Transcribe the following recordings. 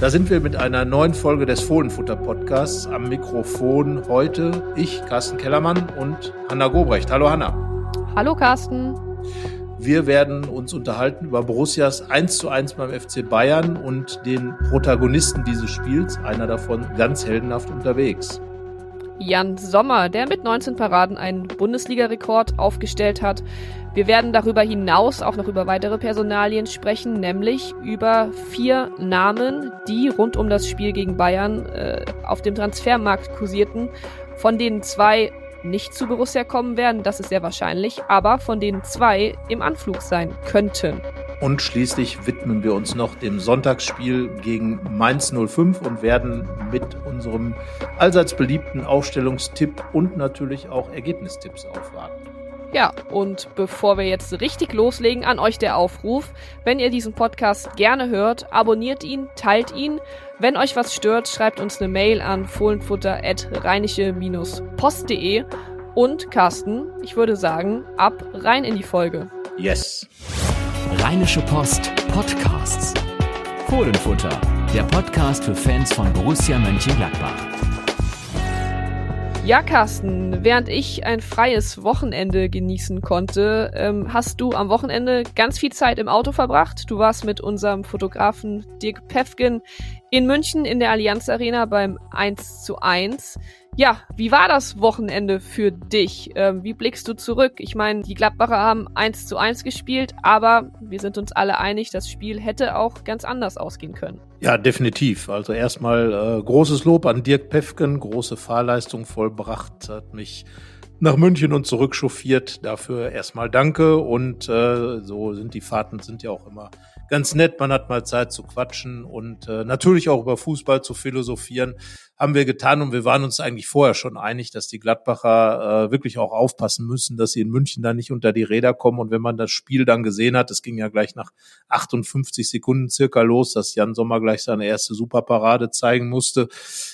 Da sind wir mit einer neuen Folge des Fohlenfutter Podcasts am Mikrofon heute ich, Carsten Kellermann und Hanna Gobrecht. Hallo Hanna. Hallo Carsten. Wir werden uns unterhalten über Borussias 1 zu 1 beim FC Bayern und den Protagonisten dieses Spiels, einer davon ganz heldenhaft unterwegs. Jan Sommer, der mit 19 Paraden einen Bundesliga-Rekord aufgestellt hat. Wir werden darüber hinaus auch noch über weitere Personalien sprechen, nämlich über vier Namen, die rund um das Spiel gegen Bayern äh, auf dem Transfermarkt kursierten, von denen zwei nicht zu Borussia kommen werden, das ist sehr wahrscheinlich, aber von denen zwei im Anflug sein könnten. Und schließlich widmen wir uns noch dem Sonntagsspiel gegen Mainz 05 und werden mit unserem allseits beliebten Aufstellungstipp und natürlich auch Ergebnistipps aufwarten. Ja, und bevor wir jetzt richtig loslegen, an euch der Aufruf. Wenn ihr diesen Podcast gerne hört, abonniert ihn, teilt ihn. Wenn euch was stört, schreibt uns eine Mail an fohlenfutter.rheinische-post.de. Und Carsten, ich würde sagen, ab rein in die Folge. Yes. Rheinische Post Podcasts. Fohlenfutter, der Podcast für Fans von Borussia Mönchengladbach. Ja, Carsten, während ich ein freies Wochenende genießen konnte, ähm, hast du am Wochenende ganz viel Zeit im Auto verbracht. Du warst mit unserem Fotografen Dirk Pefgen in München in der Allianz Arena beim 1 zu 1. Ja, wie war das Wochenende für dich? Ähm, wie blickst du zurück? Ich meine, die Gladbacher haben 1 zu 1 gespielt, aber wir sind uns alle einig, das Spiel hätte auch ganz anders ausgehen können. Ja, definitiv. Also erstmal äh, großes Lob an Dirk Pefken, große Fahrleistung vollbracht, hat mich nach München und zurück chauffiert. Dafür erstmal danke und äh, so sind die Fahrten sind ja auch immer ganz nett. Man hat mal Zeit zu quatschen und äh, natürlich auch über Fußball zu philosophieren. Haben wir getan und wir waren uns eigentlich vorher schon einig, dass die Gladbacher äh, wirklich auch aufpassen müssen, dass sie in München da nicht unter die Räder kommen. Und wenn man das Spiel dann gesehen hat, es ging ja gleich nach 58 Sekunden circa los, dass Jan Sommer gleich seine erste Superparade zeigen musste.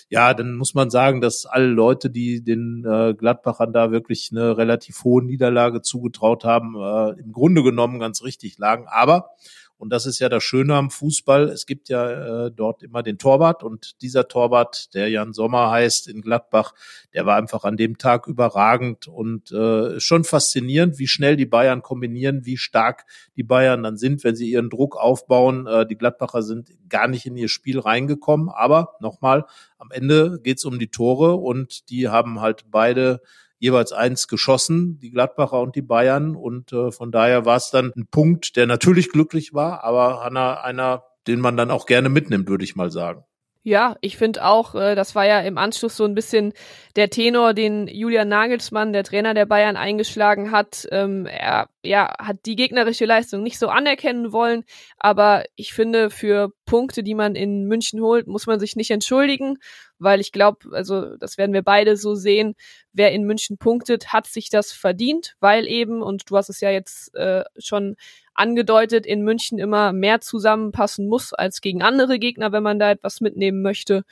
Ja, dann muss man sagen, dass alle Leute, die den äh, Gladbachern da wirklich eine relativ hohe Niederlage zugetraut haben, äh, im Grunde genommen ganz richtig lagen. Aber und das ist ja das Schöne am Fußball. Es gibt ja äh, dort immer den Torwart und dieser Torwart, der Jan Sommer heißt in Gladbach, der war einfach an dem Tag überragend und äh, schon faszinierend, wie schnell die Bayern kombinieren, wie stark die Bayern dann sind, wenn sie ihren Druck aufbauen. Äh, die Gladbacher sind gar nicht in ihr Spiel reingekommen, aber nochmal, am Ende geht's um die Tore und die haben halt beide jeweils eins geschossen, die Gladbacher und die Bayern. Und äh, von daher war es dann ein Punkt, der natürlich glücklich war, aber einer, einer, den man dann auch gerne mitnimmt, würde ich mal sagen. Ja, ich finde auch, äh, das war ja im Anschluss so ein bisschen der Tenor, den Julian Nagelsmann, der Trainer der Bayern, eingeschlagen hat. Ähm, er ja, hat die gegnerische Leistung nicht so anerkennen wollen, aber ich finde, für Punkte, die man in München holt, muss man sich nicht entschuldigen, weil ich glaube, also das werden wir beide so sehen, wer in München punktet, hat sich das verdient, weil eben, und du hast es ja jetzt äh, schon angedeutet, in München immer mehr zusammenpassen muss als gegen andere Gegner, wenn man da etwas mitnehmen möchte.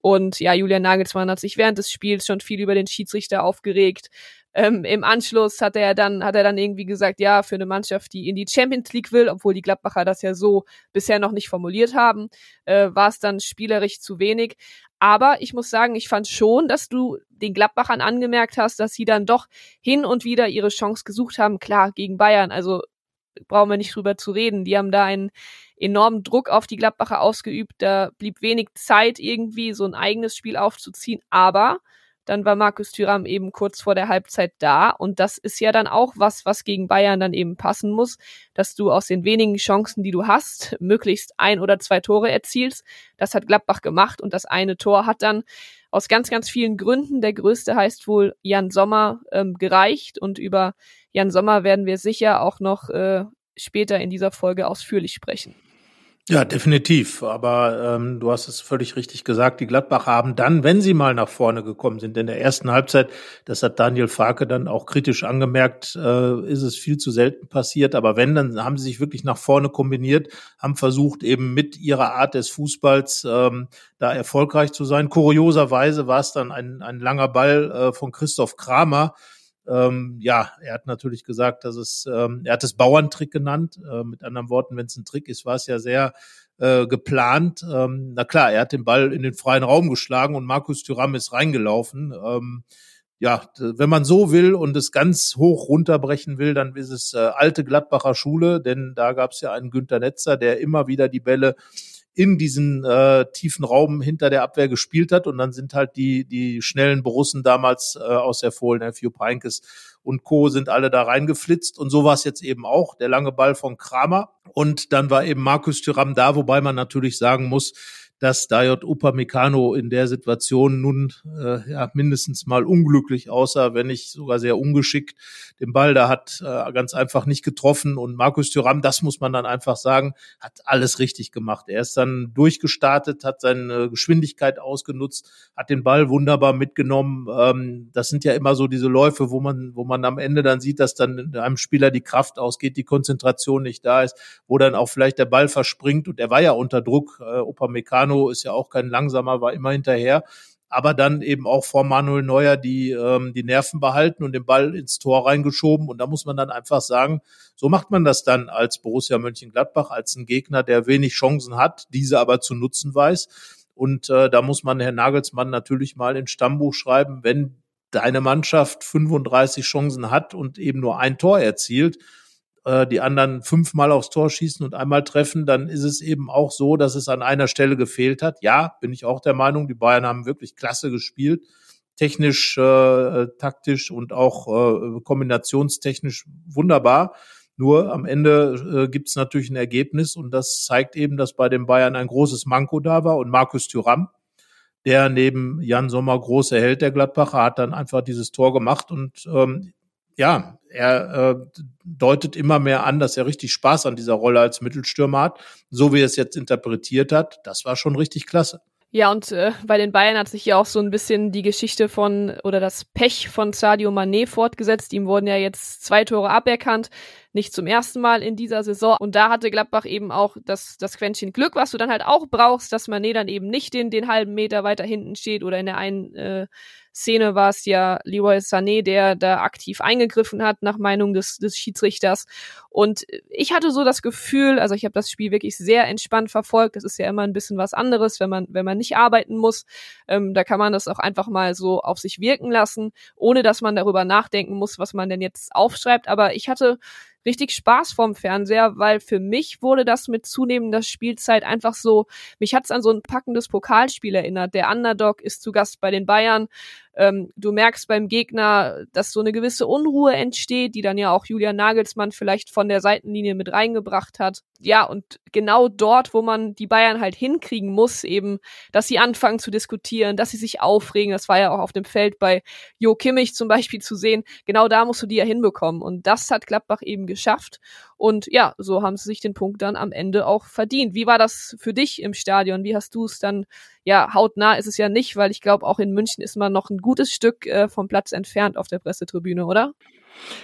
Und ja, Julian Nagelsmann hat sich während des Spiels schon viel über den Schiedsrichter aufgeregt. Ähm, Im Anschluss hat er dann, hat er dann irgendwie gesagt, ja, für eine Mannschaft, die in die Champions League will, obwohl die Gladbacher das ja so bisher noch nicht formuliert haben, äh, war es dann spielerisch zu wenig. Aber ich muss sagen, ich fand schon, dass du den Gladbachern angemerkt hast, dass sie dann doch hin und wieder ihre Chance gesucht haben. Klar, gegen Bayern. Also brauchen wir nicht drüber zu reden. Die haben da einen enormen Druck auf die Gladbacher ausgeübt. Da blieb wenig Zeit, irgendwie so ein eigenes Spiel aufzuziehen. Aber dann war Markus Thüram eben kurz vor der Halbzeit da. Und das ist ja dann auch was, was gegen Bayern dann eben passen muss, dass du aus den wenigen Chancen, die du hast, möglichst ein oder zwei Tore erzielst. Das hat Gladbach gemacht und das eine Tor hat dann aus ganz, ganz vielen Gründen, der größte heißt wohl Jan Sommer, ähm, gereicht. Und über Jan Sommer werden wir sicher auch noch äh, später in dieser Folge ausführlich sprechen. Ja, definitiv. Aber ähm, du hast es völlig richtig gesagt. Die Gladbacher haben dann, wenn sie mal nach vorne gekommen sind, in der ersten Halbzeit, das hat Daniel Farke dann auch kritisch angemerkt, äh, ist es viel zu selten passiert. Aber wenn, dann haben sie sich wirklich nach vorne kombiniert, haben versucht, eben mit ihrer Art des Fußballs ähm, da erfolgreich zu sein. Kurioserweise war es dann ein, ein langer Ball äh, von Christoph Kramer, ähm, ja, er hat natürlich gesagt, dass es, ähm, er hat es Bauerntrick genannt. Äh, mit anderen Worten, wenn es ein Trick ist, war es ja sehr äh, geplant. Ähm, na klar, er hat den Ball in den freien Raum geschlagen und Markus Thüram ist reingelaufen. Ähm, ja, wenn man so will und es ganz hoch runterbrechen will, dann ist es äh, alte Gladbacher Schule, denn da gab es ja einen Günter Netzer, der immer wieder die Bälle in diesen äh, tiefen Raum hinter der Abwehr gespielt hat. Und dann sind halt die, die schnellen Borussen damals äh, aus der Fohlen, Few Peinkes und Co. sind alle da reingeflitzt. Und so war es jetzt eben auch. Der lange Ball von Kramer. Und dann war eben Markus Thüram da, wobei man natürlich sagen muss, dass Dayot Upamecano in der Situation nun äh, ja, mindestens mal unglücklich aussah, wenn nicht sogar sehr ungeschickt. Den Ball da hat äh, ganz einfach nicht getroffen und Markus Thuram, das muss man dann einfach sagen, hat alles richtig gemacht. Er ist dann durchgestartet, hat seine Geschwindigkeit ausgenutzt, hat den Ball wunderbar mitgenommen. Ähm, das sind ja immer so diese Läufe, wo man, wo man am Ende dann sieht, dass dann einem Spieler die Kraft ausgeht, die Konzentration nicht da ist, wo dann auch vielleicht der Ball verspringt und er war ja unter Druck. Äh, Upamecano Upamecano ist ja auch kein langsamer, war immer hinterher. Aber dann eben auch vor Manuel Neuer die, ähm, die Nerven behalten und den Ball ins Tor reingeschoben. Und da muss man dann einfach sagen, so macht man das dann als Borussia Mönchengladbach, als ein Gegner, der wenig Chancen hat, diese aber zu nutzen weiß. Und äh, da muss man Herrn Nagelsmann natürlich mal ins Stammbuch schreiben, wenn deine Mannschaft 35 Chancen hat und eben nur ein Tor erzielt, äh, die anderen fünfmal aufs Tor schießen und einmal treffen, dann ist es eben auch so, dass es an einer Stelle gefehlt hat. Ja, bin ich auch der Meinung, die Bayern haben wirklich klasse gespielt. Technisch, äh, taktisch und auch äh, kombinationstechnisch wunderbar. Nur am Ende äh, gibt es natürlich ein Ergebnis und das zeigt eben, dass bei den Bayern ein großes Manko da war und Markus Thüram, der neben Jan Sommer große Held der Gladbacher, hat dann einfach dieses Tor gemacht und ähm, ja, er äh, deutet immer mehr an, dass er richtig Spaß an dieser Rolle als Mittelstürmer hat. So wie er es jetzt interpretiert hat, das war schon richtig klasse. Ja, und äh, bei den Bayern hat sich ja auch so ein bisschen die Geschichte von oder das Pech von Sadio Mané fortgesetzt. Ihm wurden ja jetzt zwei Tore aberkannt nicht zum ersten Mal in dieser Saison. Und da hatte Gladbach eben auch das, das Quäntchen Glück, was du dann halt auch brauchst, dass Mané dann eben nicht den, den halben Meter weiter hinten steht oder in der einen äh, Szene war es ja Leroy Sané, der da aktiv eingegriffen hat, nach Meinung des, des Schiedsrichters. Und ich hatte so das Gefühl, also ich habe das Spiel wirklich sehr entspannt verfolgt. Das ist ja immer ein bisschen was anderes, wenn man, wenn man nicht arbeiten muss. Ähm, da kann man das auch einfach mal so auf sich wirken lassen, ohne dass man darüber nachdenken muss, was man denn jetzt aufschreibt. Aber ich hatte richtig Spaß vorm Fernseher, weil für mich wurde das mit zunehmender Spielzeit einfach so, mich hat's an so ein packendes Pokalspiel erinnert. Der Underdog ist zu Gast bei den Bayern ähm, du merkst beim Gegner, dass so eine gewisse Unruhe entsteht, die dann ja auch Julian Nagelsmann vielleicht von der Seitenlinie mit reingebracht hat. Ja, und genau dort, wo man die Bayern halt hinkriegen muss, eben, dass sie anfangen zu diskutieren, dass sie sich aufregen, das war ja auch auf dem Feld bei Jo Kimmich zum Beispiel zu sehen, genau da musst du die ja hinbekommen. Und das hat Gladbach eben geschafft. Und ja, so haben sie sich den Punkt dann am Ende auch verdient. Wie war das für dich im Stadion? Wie hast du es dann, ja, hautnah ist es ja nicht, weil ich glaube, auch in München ist man noch ein gutes Stück äh, vom Platz entfernt auf der Pressetribüne, oder?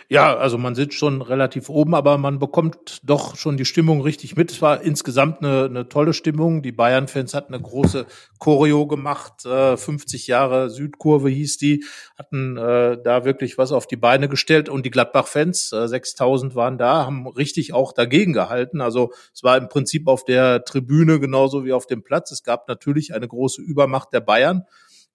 Ja, also man sitzt schon relativ oben, aber man bekommt doch schon die Stimmung richtig mit. Es war insgesamt eine, eine tolle Stimmung. Die Bayern-Fans hatten eine große Choreo gemacht. Äh, 50 Jahre Südkurve hieß die, hatten äh, da wirklich was auf die Beine gestellt. Und die Gladbach-Fans, äh, 6000 waren da, haben richtig auch dagegen gehalten. Also es war im Prinzip auf der Tribüne genauso wie auf dem Platz. Es gab natürlich eine große Übermacht der Bayern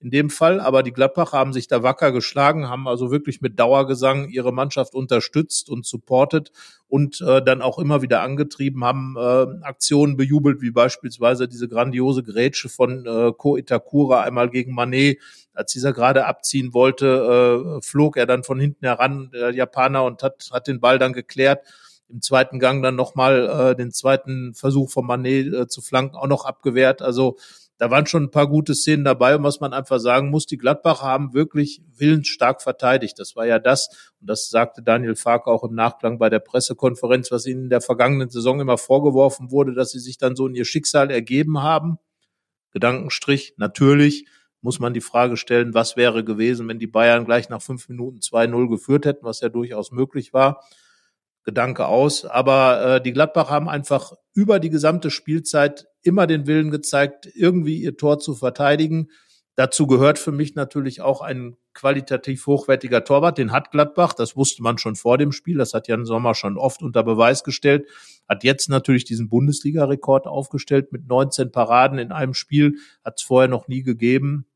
in dem Fall. Aber die Gladbacher haben sich da wacker geschlagen, haben also wirklich mit Dauergesang ihre Mannschaft unterstützt und supportet und äh, dann auch immer wieder angetrieben, haben äh, Aktionen bejubelt, wie beispielsweise diese grandiose Grätsche von äh, Ko Itakura einmal gegen Manet. Als dieser gerade abziehen wollte, äh, flog er dann von hinten heran, der Japaner, und hat, hat den Ball dann geklärt im zweiten Gang dann nochmal äh, den zweiten Versuch von Manet äh, zu flanken auch noch abgewehrt. Also da waren schon ein paar gute Szenen dabei und was man einfach sagen muss, die Gladbacher haben wirklich willensstark verteidigt. Das war ja das, und das sagte Daniel Farke auch im Nachklang bei der Pressekonferenz, was ihnen in der vergangenen Saison immer vorgeworfen wurde, dass sie sich dann so in ihr Schicksal ergeben haben. Gedankenstrich, natürlich muss man die Frage stellen, was wäre gewesen, wenn die Bayern gleich nach fünf Minuten 2-0 geführt hätten, was ja durchaus möglich war. Gedanke aus. Aber äh, die Gladbach haben einfach über die gesamte Spielzeit immer den Willen gezeigt, irgendwie ihr Tor zu verteidigen. Dazu gehört für mich natürlich auch ein qualitativ hochwertiger Torwart. Den hat Gladbach. Das wusste man schon vor dem Spiel. Das hat Jan Sommer schon oft unter Beweis gestellt. Hat jetzt natürlich diesen Bundesliga-Rekord aufgestellt mit 19 Paraden in einem Spiel. Hat es vorher noch nie gegeben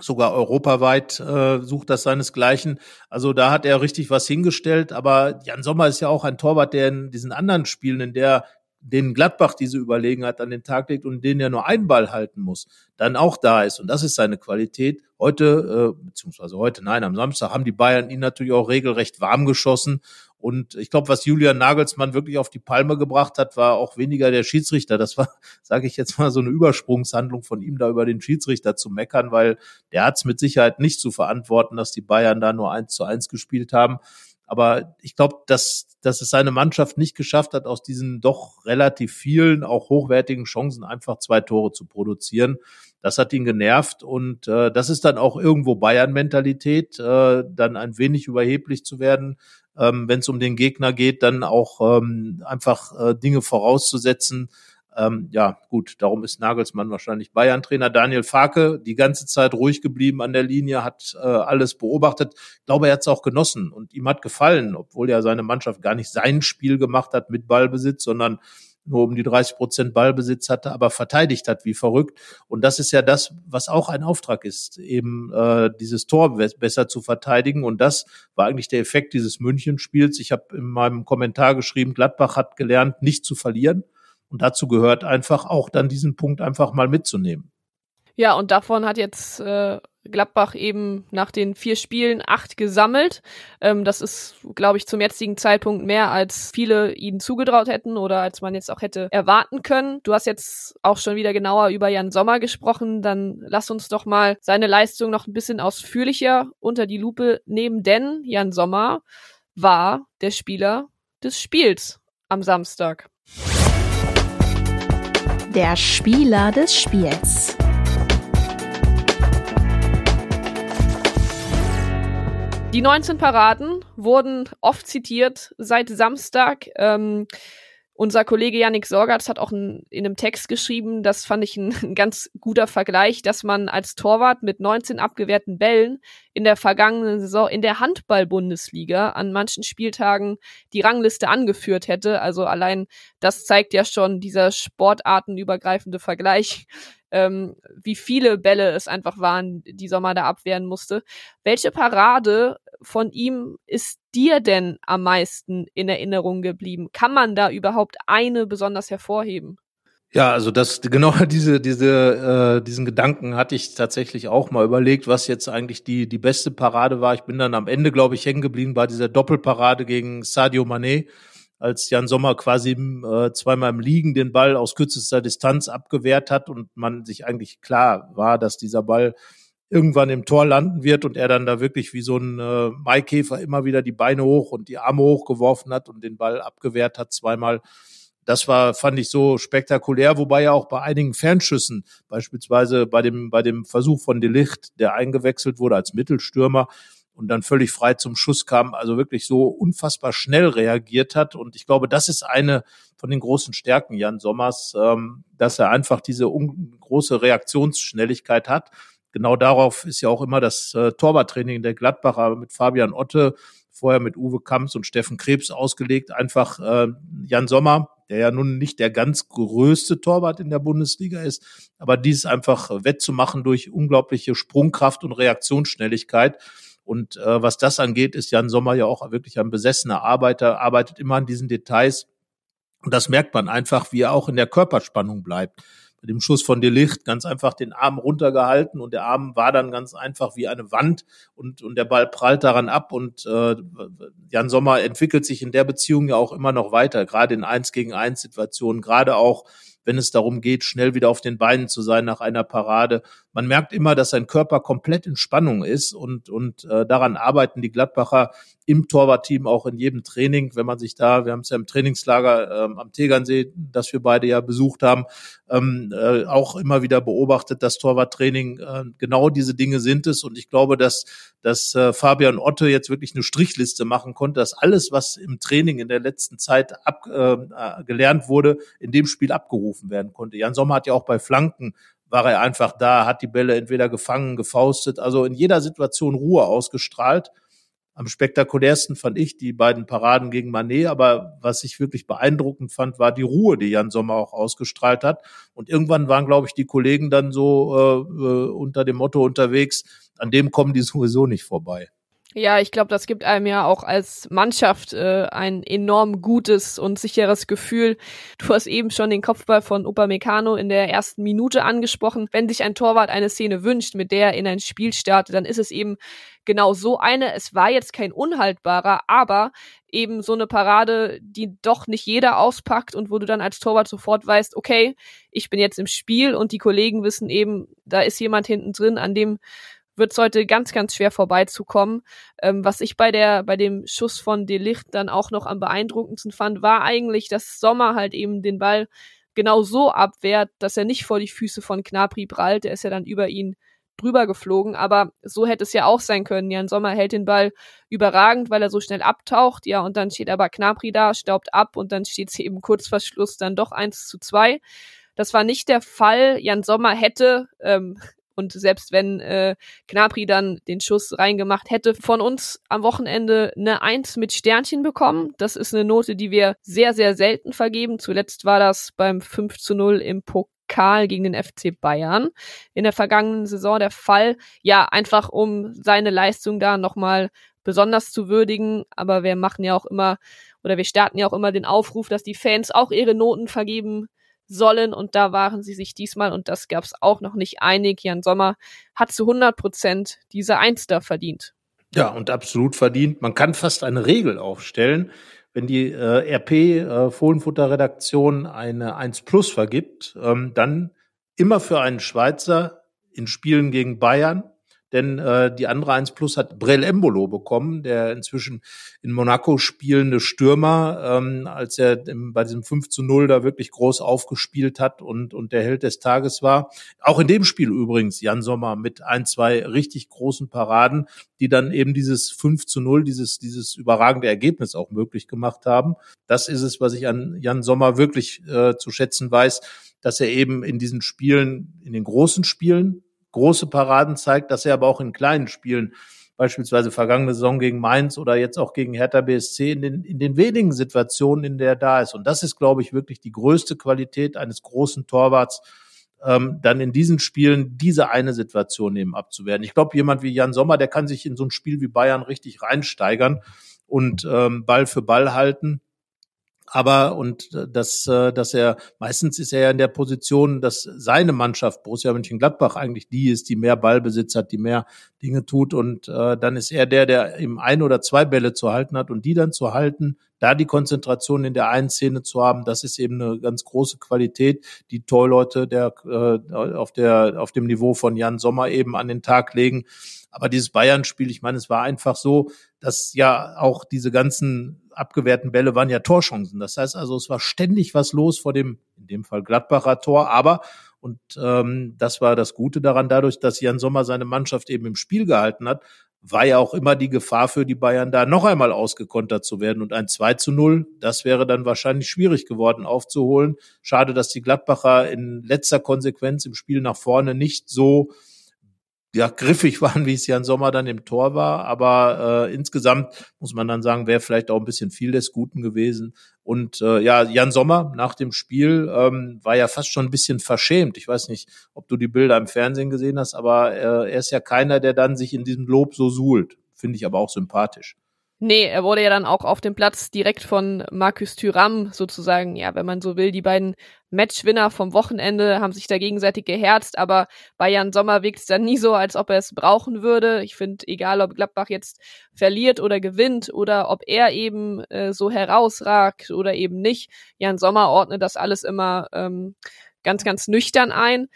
sogar europaweit äh, sucht das seinesgleichen. Also da hat er richtig was hingestellt. Aber Jan Sommer ist ja auch ein Torwart, der in diesen anderen Spielen, in der den Gladbach diese Überlegenheit an den Tag legt und den er nur einen Ball halten muss, dann auch da ist. Und das ist seine Qualität. Heute, äh, beziehungsweise heute, nein, am Samstag haben die Bayern ihn natürlich auch regelrecht warm geschossen. Und ich glaube, was Julian Nagelsmann wirklich auf die Palme gebracht hat, war auch weniger der Schiedsrichter. Das war, sage ich jetzt mal, so eine Übersprungshandlung von ihm, da über den Schiedsrichter zu meckern, weil der hat es mit Sicherheit nicht zu verantworten, dass die Bayern da nur eins zu eins gespielt haben. Aber ich glaube, dass, dass es seine Mannschaft nicht geschafft hat, aus diesen doch relativ vielen, auch hochwertigen Chancen einfach zwei Tore zu produzieren. Das hat ihn genervt und äh, das ist dann auch irgendwo Bayern-Mentalität, äh, dann ein wenig überheblich zu werden, ähm, wenn es um den Gegner geht, dann auch ähm, einfach äh, Dinge vorauszusetzen, ähm, ja, gut, darum ist Nagelsmann wahrscheinlich Bayern-Trainer. Daniel Farke, die ganze Zeit ruhig geblieben an der Linie, hat äh, alles beobachtet. Ich glaube, er hat es auch genossen und ihm hat gefallen, obwohl ja seine Mannschaft gar nicht sein Spiel gemacht hat mit Ballbesitz, sondern nur um die 30 Prozent Ballbesitz hatte, aber verteidigt hat wie verrückt. Und das ist ja das, was auch ein Auftrag ist, eben äh, dieses Tor besser zu verteidigen. Und das war eigentlich der Effekt dieses Münchenspiels. Ich habe in meinem Kommentar geschrieben, Gladbach hat gelernt, nicht zu verlieren. Und dazu gehört einfach auch dann diesen Punkt einfach mal mitzunehmen. Ja, und davon hat jetzt äh, Gladbach eben nach den vier Spielen acht gesammelt. Ähm, das ist, glaube ich, zum jetzigen Zeitpunkt mehr, als viele ihnen zugetraut hätten oder als man jetzt auch hätte erwarten können. Du hast jetzt auch schon wieder genauer über Jan Sommer gesprochen. Dann lass uns doch mal seine Leistung noch ein bisschen ausführlicher unter die Lupe nehmen, denn Jan Sommer war der Spieler des Spiels am Samstag der Spieler des Spiels. Die 19 Paraden wurden oft zitiert seit Samstag. Ähm, unser Kollege Yannick Sorgatz hat auch in, in einem Text geschrieben, das fand ich ein, ein, ganz guter Vergleich, dass man als Torwart mit 19 abgewehrten Bällen in der vergangenen Saison in der Handball-Bundesliga an manchen Spieltagen die Rangliste angeführt hätte. Also allein das zeigt ja schon dieser sportartenübergreifende Vergleich, ähm, wie viele Bälle es einfach waren, die Sommer da abwehren musste. Welche Parade von ihm ist dir denn am meisten in Erinnerung geblieben? Kann man da überhaupt eine besonders hervorheben? Ja, also das genau diese diese äh, diesen Gedanken hatte ich tatsächlich auch mal überlegt, was jetzt eigentlich die die beste Parade war. Ich bin dann am Ende glaube ich hängen geblieben bei dieser Doppelparade gegen Sadio Mané, als Jan Sommer quasi äh, zweimal im Liegen den Ball aus kürzester Distanz abgewehrt hat und man sich eigentlich klar war, dass dieser Ball irgendwann im Tor landen wird und er dann da wirklich wie so ein äh, Maikäfer immer wieder die Beine hoch und die Arme hochgeworfen hat und den Ball abgewehrt hat zweimal. Das war, fand ich so spektakulär, wobei ja auch bei einigen Fernschüssen, beispielsweise bei dem, bei dem Versuch von Delicht, der eingewechselt wurde als Mittelstürmer und dann völlig frei zum Schuss kam, also wirklich so unfassbar schnell reagiert hat. Und ich glaube, das ist eine von den großen Stärken Jan Sommers, ähm, dass er einfach diese große Reaktionsschnelligkeit hat genau darauf ist ja auch immer das äh, Torwarttraining der Gladbacher mit Fabian Otte, vorher mit Uwe Kamps und Steffen Krebs ausgelegt. Einfach äh, Jan Sommer, der ja nun nicht der ganz größte Torwart in der Bundesliga ist, aber dies einfach wettzumachen durch unglaubliche Sprungkraft und Reaktionsschnelligkeit. Und äh, was das angeht, ist Jan Sommer ja auch wirklich ein besessener Arbeiter, arbeitet immer an diesen Details. Und das merkt man einfach, wie er auch in der Körperspannung bleibt bei dem Schuss von Delicht ganz einfach den Arm runtergehalten und der Arm war dann ganz einfach wie eine Wand und, und der Ball prallt daran ab und äh, Jan Sommer entwickelt sich in der Beziehung ja auch immer noch weiter, gerade in eins gegen eins Situationen, gerade auch wenn es darum geht, schnell wieder auf den Beinen zu sein nach einer Parade. Man merkt immer, dass sein Körper komplett in Spannung ist und, und äh, daran arbeiten die Gladbacher im Torwartteam auch in jedem Training, wenn man sich da, wir haben es ja im Trainingslager ähm, am Tegernsee, das wir beide ja besucht haben, ähm, äh, auch immer wieder beobachtet, dass Torwarttraining äh, genau diese Dinge sind es. Und ich glaube, dass, dass äh, Fabian Otte jetzt wirklich eine Strichliste machen konnte, dass alles, was im Training in der letzten Zeit ab, äh, gelernt wurde, in dem Spiel abgerufen werden konnte. Jan Sommer hat ja auch bei Flanken war er einfach da, hat die Bälle entweder gefangen, gefaustet, also in jeder Situation Ruhe ausgestrahlt. Am spektakulärsten fand ich die beiden Paraden gegen Manet, aber was ich wirklich beeindruckend fand, war die Ruhe, die Jan Sommer auch ausgestrahlt hat. Und irgendwann waren, glaube ich, die Kollegen dann so äh, äh unter dem Motto unterwegs, an dem kommen die sowieso nicht vorbei. Ja, ich glaube, das gibt einem ja auch als Mannschaft äh, ein enorm gutes und sicheres Gefühl. Du hast eben schon den Kopfball von Upamecano in der ersten Minute angesprochen. Wenn sich ein Torwart eine Szene wünscht, mit der er in ein Spiel startet, dann ist es eben genau so eine. Es war jetzt kein unhaltbarer, aber eben so eine Parade, die doch nicht jeder auspackt und wo du dann als Torwart sofort weißt, okay, ich bin jetzt im Spiel und die Kollegen wissen eben, da ist jemand hinten drin, an dem wird es heute ganz, ganz schwer vorbeizukommen. Ähm, was ich bei der, bei dem Schuss von Delicht dann auch noch am beeindruckendsten fand, war eigentlich, dass Sommer halt eben den Ball genau so abwehrt, dass er nicht vor die Füße von Knapri prallt. Der ist ja dann über ihn drüber geflogen, aber so hätte es ja auch sein können. Jan Sommer hält den Ball überragend, weil er so schnell abtaucht, ja, und dann steht aber Knapri da, staubt ab und dann steht es eben kurz vor Schluss dann doch eins zu zwei. Das war nicht der Fall. Jan Sommer hätte ähm, und selbst wenn äh, Knapri dann den Schuss reingemacht hätte, von uns am Wochenende eine Eins mit Sternchen bekommen. Das ist eine Note, die wir sehr, sehr selten vergeben. Zuletzt war das beim 5 zu 0 im Pokal gegen den FC Bayern in der vergangenen Saison der Fall. Ja, einfach um seine Leistung da nochmal besonders zu würdigen. Aber wir machen ja auch immer oder wir starten ja auch immer den Aufruf, dass die Fans auch ihre Noten vergeben sollen und da waren sie sich diesmal und das gab es auch noch nicht einig. Jan Sommer hat zu 100 Prozent diese Eins da verdient. Ja, und absolut verdient. Man kann fast eine Regel aufstellen, wenn die äh, RP äh, Fohlenfutter Redaktion eine 1 Plus vergibt, ähm, dann immer für einen Schweizer in Spielen gegen Bayern denn äh, die andere 1 Plus hat Brel Embolo bekommen, der inzwischen in Monaco spielende Stürmer, ähm, als er im, bei diesem 5 zu 0 da wirklich groß aufgespielt hat und, und der Held des Tages war. Auch in dem Spiel übrigens Jan Sommer mit ein, zwei richtig großen Paraden, die dann eben dieses 5 zu 0, dieses, dieses überragende Ergebnis auch möglich gemacht haben. Das ist es, was ich an Jan Sommer wirklich äh, zu schätzen weiß, dass er eben in diesen Spielen, in den großen Spielen, große Paraden zeigt, dass er aber auch in kleinen Spielen, beispielsweise vergangene Saison gegen Mainz oder jetzt auch gegen Hertha BSC, in den, in den wenigen Situationen, in der er da ist. Und das ist, glaube ich, wirklich die größte Qualität eines großen Torwarts, ähm, dann in diesen Spielen diese eine Situation eben abzuwehren. Ich glaube, jemand wie Jan Sommer, der kann sich in so ein Spiel wie Bayern richtig reinsteigern und ähm, Ball für Ball halten aber und äh, dass, äh, dass er meistens ist er ja in der Position, dass seine Mannschaft Borussia Mönchengladbach eigentlich die ist, die mehr Ballbesitz hat, die mehr Dinge tut und äh, dann ist er der, der eben ein oder zwei Bälle zu halten hat und die dann zu halten, da die Konzentration in der einen Szene zu haben, das ist eben eine ganz große Qualität, die Torleute der äh, auf der auf dem Niveau von Jan Sommer eben an den Tag legen. Aber dieses Bayern-Spiel, ich meine, es war einfach so, dass ja auch diese ganzen abgewehrten Bälle waren ja Torchancen. Das heißt also, es war ständig was los vor dem, in dem Fall Gladbacher Tor, aber und ähm, das war das Gute daran, dadurch, dass Jan Sommer seine Mannschaft eben im Spiel gehalten hat, war ja auch immer die Gefahr für die Bayern da noch einmal ausgekontert zu werden. Und ein 2 zu 0, das wäre dann wahrscheinlich schwierig geworden aufzuholen. Schade, dass die Gladbacher in letzter Konsequenz im Spiel nach vorne nicht so ja, griffig waren, wie es Jan Sommer dann im Tor war. Aber äh, insgesamt muss man dann sagen, wäre vielleicht auch ein bisschen viel des Guten gewesen. Und äh, ja, Jan Sommer nach dem Spiel ähm, war ja fast schon ein bisschen verschämt. Ich weiß nicht, ob du die Bilder im Fernsehen gesehen hast, aber äh, er ist ja keiner, der dann sich in diesem Lob so suhlt. Finde ich aber auch sympathisch. Nee, er wurde ja dann auch auf dem Platz direkt von Markus Thüram sozusagen, ja, wenn man so will, die beiden Matchwinner vom Wochenende haben sich da gegenseitig geherzt, aber bei Jan Sommer wirkt es dann nie so, als ob er es brauchen würde. Ich finde, egal ob Gladbach jetzt verliert oder gewinnt oder ob er eben äh, so herausragt oder eben nicht, Jan Sommer ordnet das alles immer ähm, ganz, ganz nüchtern ein.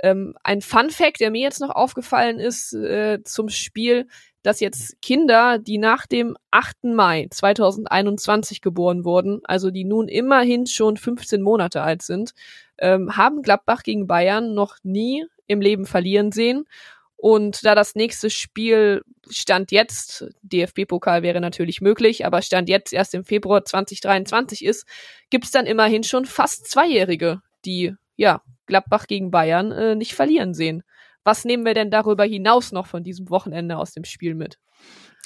Ähm, ein Fun Fact, der mir jetzt noch aufgefallen ist äh, zum Spiel, dass jetzt Kinder, die nach dem 8. Mai 2021 geboren wurden, also die nun immerhin schon 15 Monate alt sind, ähm, haben Gladbach gegen Bayern noch nie im Leben verlieren sehen. Und da das nächste Spiel Stand jetzt, DFB-Pokal wäre natürlich möglich, aber Stand jetzt erst im Februar 2023 ist, gibt's dann immerhin schon fast Zweijährige, die ja Gladbach gegen Bayern äh, nicht verlieren sehen. Was nehmen wir denn darüber hinaus noch von diesem Wochenende aus dem Spiel mit?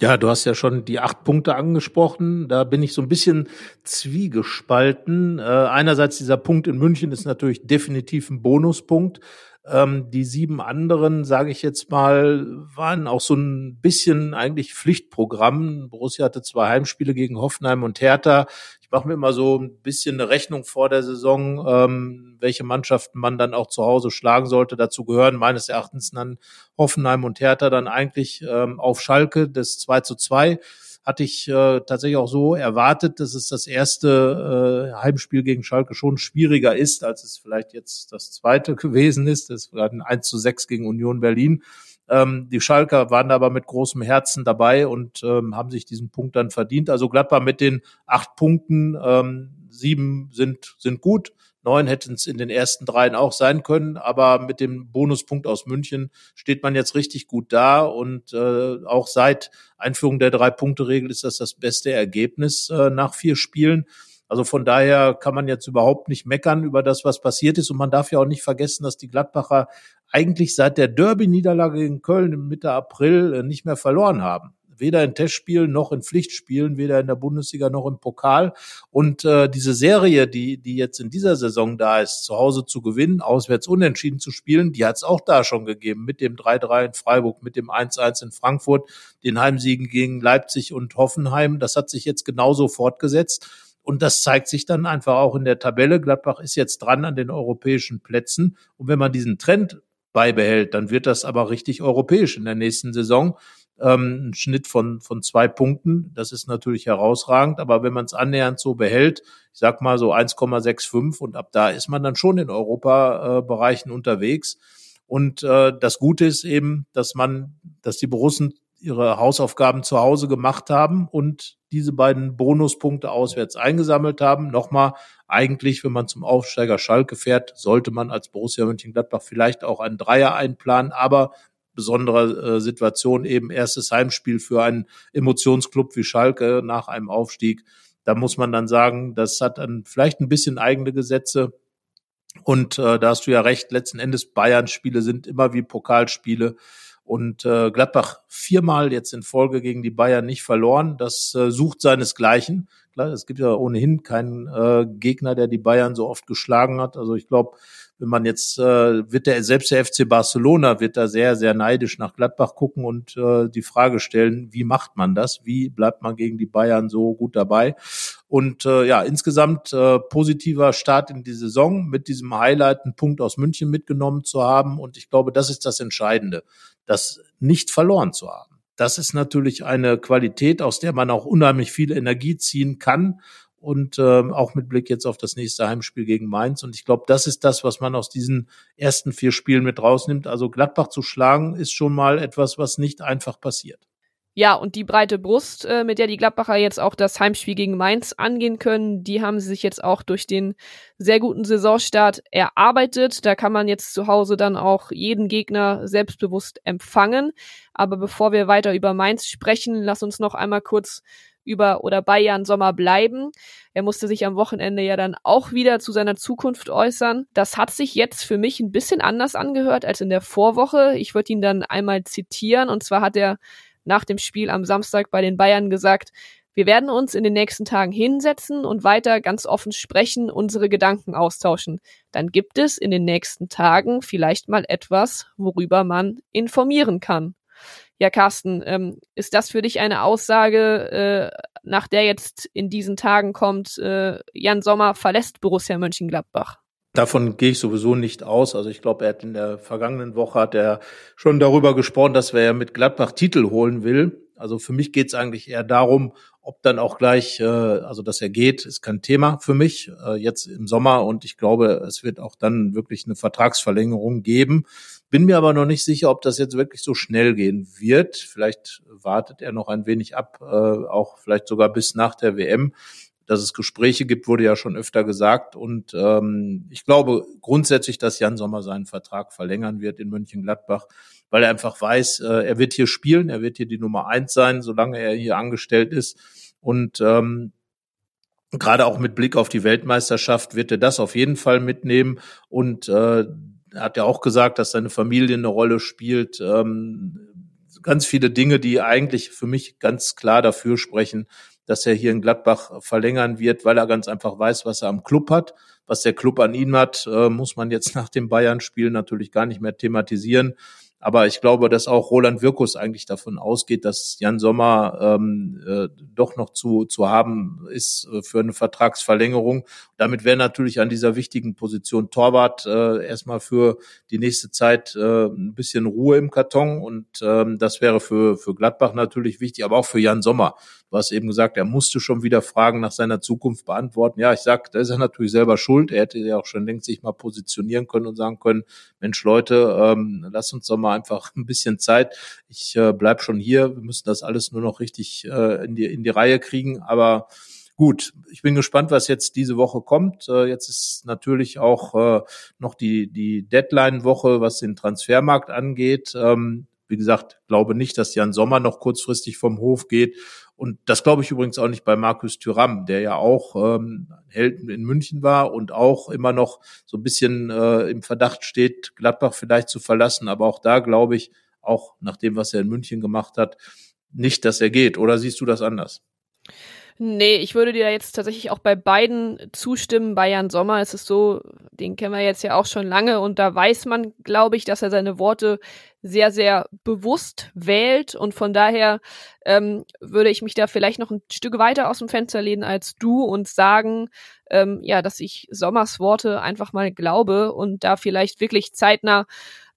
Ja, du hast ja schon die acht Punkte angesprochen. Da bin ich so ein bisschen zwiegespalten. Äh, einerseits dieser Punkt in München ist natürlich definitiv ein Bonuspunkt. Ähm, die sieben anderen, sage ich jetzt mal, waren auch so ein bisschen eigentlich Pflichtprogramm. Borussia hatte zwei Heimspiele gegen Hoffenheim und Hertha mache mir immer so ein bisschen eine Rechnung vor der Saison, ähm, welche Mannschaften man dann auch zu Hause schlagen sollte. Dazu gehören meines Erachtens dann Hoffenheim und Hertha dann eigentlich ähm, auf Schalke des 2 zu 2 hatte ich äh, tatsächlich auch so erwartet, dass es das erste äh, Heimspiel gegen Schalke schon schwieriger ist, als es vielleicht jetzt das zweite gewesen ist. Das war ein 1 zu 6 gegen Union Berlin. Ähm, die Schalker waren aber mit großem Herzen dabei und ähm, haben sich diesen Punkt dann verdient. Also Gladbach mit den acht Punkten, ähm, sieben sind, sind gut. Neun hätten es in den ersten dreien auch sein können, aber mit dem Bonuspunkt aus München steht man jetzt richtig gut da und äh, auch seit Einführung der Drei-Punkte-Regel ist das das beste Ergebnis äh, nach vier Spielen. Also von daher kann man jetzt überhaupt nicht meckern über das, was passiert ist. Und man darf ja auch nicht vergessen, dass die Gladbacher eigentlich seit der Derby-Niederlage gegen Köln im Mitte April äh, nicht mehr verloren haben weder in Testspielen noch in Pflichtspielen, weder in der Bundesliga noch im Pokal. Und äh, diese Serie, die, die jetzt in dieser Saison da ist, zu Hause zu gewinnen, auswärts unentschieden zu spielen, die hat es auch da schon gegeben, mit dem 3-3 in Freiburg, mit dem 1-1 in Frankfurt, den Heimsiegen gegen Leipzig und Hoffenheim. Das hat sich jetzt genauso fortgesetzt. Und das zeigt sich dann einfach auch in der Tabelle. Gladbach ist jetzt dran an den europäischen Plätzen. Und wenn man diesen Trend beibehält, dann wird das aber richtig europäisch in der nächsten Saison. Ähm, ein Schnitt von, von zwei Punkten, das ist natürlich herausragend, aber wenn man es annähernd so behält, ich sag mal so 1,65 und ab da ist man dann schon in Europabereichen äh, unterwegs. Und äh, das Gute ist eben, dass man, dass die Borussen ihre Hausaufgaben zu Hause gemacht haben und diese beiden Bonuspunkte auswärts eingesammelt haben. Nochmal, eigentlich, wenn man zum Aufsteiger Schalke fährt, sollte man als Borussia Mönchengladbach vielleicht auch einen Dreier einplanen, aber besondere äh, Situation eben erstes Heimspiel für einen Emotionsclub wie Schalke nach einem Aufstieg. Da muss man dann sagen, das hat dann vielleicht ein bisschen eigene Gesetze. Und äh, da hast du ja recht, letzten Endes Bayern-Spiele sind immer wie Pokalspiele. Und äh, Gladbach viermal jetzt in Folge gegen die Bayern nicht verloren. Das äh, sucht seinesgleichen. Klar, es gibt ja ohnehin keinen äh, Gegner, der die Bayern so oft geschlagen hat. Also ich glaube, wenn man jetzt äh, wird der selbst der FC Barcelona wird da sehr sehr neidisch nach Gladbach gucken und äh, die Frage stellen, wie macht man das? Wie bleibt man gegen die Bayern so gut dabei? Und äh, ja, insgesamt äh, positiver Start in die Saison mit diesem Highlight einen Punkt aus München mitgenommen zu haben und ich glaube, das ist das Entscheidende, das nicht verloren zu haben. Das ist natürlich eine Qualität, aus der man auch unheimlich viel Energie ziehen kann und ähm, auch mit Blick jetzt auf das nächste Heimspiel gegen Mainz. Und ich glaube, das ist das, was man aus diesen ersten vier Spielen mit rausnimmt. Also Gladbach zu schlagen, ist schon mal etwas, was nicht einfach passiert. Ja, und die breite Brust, äh, mit der die Gladbacher jetzt auch das Heimspiel gegen Mainz angehen können, die haben sie sich jetzt auch durch den sehr guten Saisonstart erarbeitet. Da kann man jetzt zu Hause dann auch jeden Gegner selbstbewusst empfangen. Aber bevor wir weiter über Mainz sprechen, lass uns noch einmal kurz über oder bei Jan Sommer bleiben. Er musste sich am Wochenende ja dann auch wieder zu seiner Zukunft äußern. Das hat sich jetzt für mich ein bisschen anders angehört als in der Vorwoche. Ich würde ihn dann einmal zitieren und zwar hat er nach dem Spiel am Samstag bei den Bayern gesagt, wir werden uns in den nächsten Tagen hinsetzen und weiter ganz offen sprechen, unsere Gedanken austauschen. Dann gibt es in den nächsten Tagen vielleicht mal etwas, worüber man informieren kann. Ja, Carsten, ähm, ist das für dich eine Aussage, äh, nach der jetzt in diesen Tagen kommt, äh, Jan Sommer verlässt Borussia Mönchengladbach? Davon gehe ich sowieso nicht aus. Also ich glaube, er hat in der vergangenen Woche hat er schon darüber gesprochen, dass er mit Gladbach Titel holen will. Also für mich geht es eigentlich eher darum, ob dann auch gleich, äh, also dass er geht, ist kein Thema für mich äh, jetzt im Sommer und ich glaube, es wird auch dann wirklich eine Vertragsverlängerung geben. Bin mir aber noch nicht sicher, ob das jetzt wirklich so schnell gehen wird. Vielleicht wartet er noch ein wenig ab, äh, auch vielleicht sogar bis nach der WM. Dass es Gespräche gibt, wurde ja schon öfter gesagt. Und ähm, ich glaube grundsätzlich, dass Jan Sommer seinen Vertrag verlängern wird in Mönchengladbach, weil er einfach weiß, äh, er wird hier spielen, er wird hier die Nummer eins sein, solange er hier angestellt ist. Und ähm, Gerade auch mit Blick auf die Weltmeisterschaft wird er das auf jeden Fall mitnehmen und äh, hat ja auch gesagt, dass seine Familie eine Rolle spielt. Ähm, ganz viele Dinge, die eigentlich für mich ganz klar dafür sprechen, dass er hier in Gladbach verlängern wird, weil er ganz einfach weiß, was er am Club hat. Was der Club an ihm hat, äh, muss man jetzt nach dem Bayern-Spiel natürlich gar nicht mehr thematisieren. Aber ich glaube, dass auch Roland Wirkus eigentlich davon ausgeht, dass Jan Sommer ähm, äh, doch noch zu, zu haben ist äh, für eine Vertragsverlängerung. Damit wäre natürlich an dieser wichtigen Position Torwart äh, erstmal für die nächste Zeit äh, ein bisschen Ruhe im Karton. Und ähm, das wäre für, für Gladbach natürlich wichtig, aber auch für Jan Sommer. Du hast eben gesagt, er musste schon wieder Fragen nach seiner Zukunft beantworten. Ja, ich sag, da ist er natürlich selber schuld. Er hätte ja auch schon längst sich mal positionieren können und sagen können, Mensch Leute, ähm, lass uns doch mal einfach ein bisschen Zeit. Ich äh, bleib schon hier. Wir müssen das alles nur noch richtig äh, in, die, in die Reihe kriegen. Aber gut, ich bin gespannt, was jetzt diese Woche kommt. Äh, jetzt ist natürlich auch äh, noch die, die Deadline-Woche, was den Transfermarkt angeht. Ähm, wie gesagt, glaube nicht, dass Jan Sommer noch kurzfristig vom Hof geht. Und das glaube ich übrigens auch nicht bei Markus Thüram, der ja auch ähm, Held in München war und auch immer noch so ein bisschen äh, im Verdacht steht, Gladbach vielleicht zu verlassen. Aber auch da glaube ich, auch nach dem, was er in München gemacht hat, nicht, dass er geht. Oder siehst du das anders? Nee, ich würde dir jetzt tatsächlich auch bei beiden zustimmen. Bei Jan Sommer ist es so, den kennen wir jetzt ja auch schon lange und da weiß man, glaube ich, dass er seine Worte sehr, sehr bewusst wählt. Und von daher ähm, würde ich mich da vielleicht noch ein Stück weiter aus dem Fenster lehnen als du und sagen, ähm, ja, dass ich Sommers Worte einfach mal glaube und da vielleicht wirklich zeitnah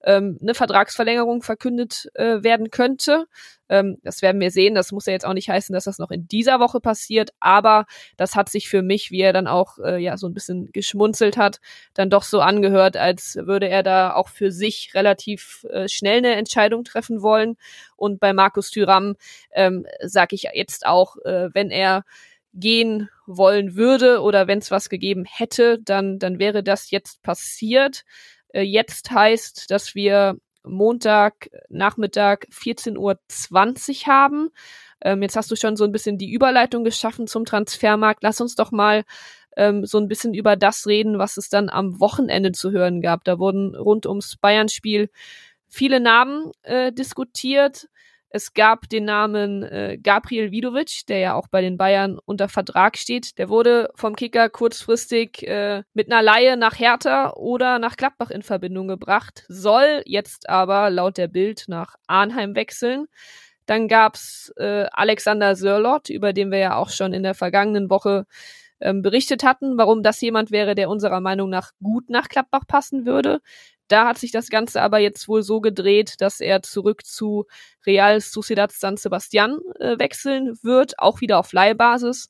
ähm, eine Vertragsverlängerung verkündet äh, werden könnte. Ähm, das werden wir sehen. Das muss ja jetzt auch nicht heißen, dass das noch in dieser Woche passiert, aber das hat sich für mich, wie er dann auch äh, ja so ein bisschen geschmunzelt hat, dann doch so angehört, als würde er da auch für sich relativ äh, schnell eine Entscheidung treffen wollen. Und bei Markus Thüram ähm, sage ich jetzt auch, äh, wenn er gehen wollen würde oder wenn es was gegeben hätte, dann, dann wäre das jetzt passiert. Äh, jetzt heißt, dass wir Montag Nachmittag 14.20 Uhr haben. Ähm, jetzt hast du schon so ein bisschen die Überleitung geschaffen zum Transfermarkt. Lass uns doch mal ähm, so ein bisschen über das reden, was es dann am Wochenende zu hören gab. Da wurden rund ums Bayern-Spiel viele Namen äh, diskutiert. Es gab den Namen äh, Gabriel Vidovic, der ja auch bei den Bayern unter Vertrag steht. Der wurde vom Kicker kurzfristig äh, mit einer Laie nach Hertha oder nach Gladbach in Verbindung gebracht, soll jetzt aber laut der Bild nach Arnheim wechseln. Dann gab's äh, Alexander Sörlot, über den wir ja auch schon in der vergangenen Woche ähm, berichtet hatten, warum das jemand wäre, der unserer Meinung nach gut nach Gladbach passen würde. Da hat sich das Ganze aber jetzt wohl so gedreht, dass er zurück zu Real Sociedad San Sebastian äh, wechseln wird, auch wieder auf Leihbasis.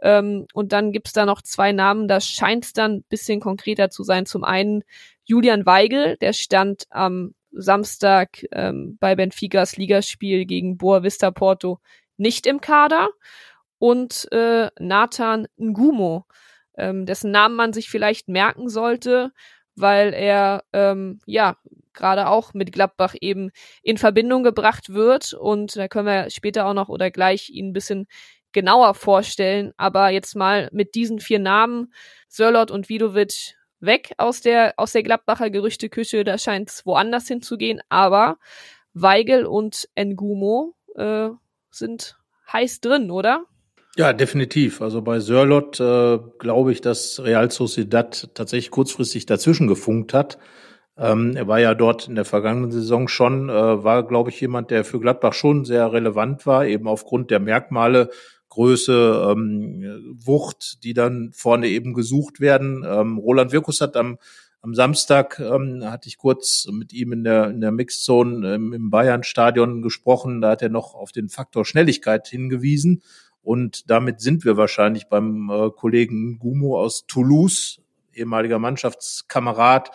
Ähm, und dann gibt's da noch zwei Namen, da scheint's dann bisschen konkreter zu sein. Zum einen Julian Weigel, der stand am Samstag ähm, bei Benficas Ligaspiel gegen Boa Vista Porto nicht im Kader. Und äh, Nathan Ngumo, ähm, dessen Namen man sich vielleicht merken sollte, weil er ähm, ja gerade auch mit Gladbach eben in Verbindung gebracht wird und da können wir später auch noch oder gleich ihn ein bisschen genauer vorstellen. Aber jetzt mal mit diesen vier Namen, Sörlot und Vidovic, weg aus der, aus der Gladbacher Gerüchteküche, da scheint es woanders hinzugehen, aber Weigel und Ngumo äh, sind heiß drin, oder? Ja, definitiv. Also bei Sörlot äh, glaube ich, dass Real Sociedad tatsächlich kurzfristig dazwischen gefunkt hat. Ähm, er war ja dort in der vergangenen Saison schon, äh, war, glaube ich, jemand, der für Gladbach schon sehr relevant war, eben aufgrund der Merkmale, Größe, ähm, Wucht, die dann vorne eben gesucht werden. Ähm, Roland Wirkus hat am, am Samstag, ähm, hatte ich kurz mit ihm in der, in der Mixzone ähm, im Bayern-Stadion gesprochen. Da hat er noch auf den Faktor Schnelligkeit hingewiesen. Und damit sind wir wahrscheinlich beim äh, Kollegen Gumo aus Toulouse, ehemaliger Mannschaftskamerad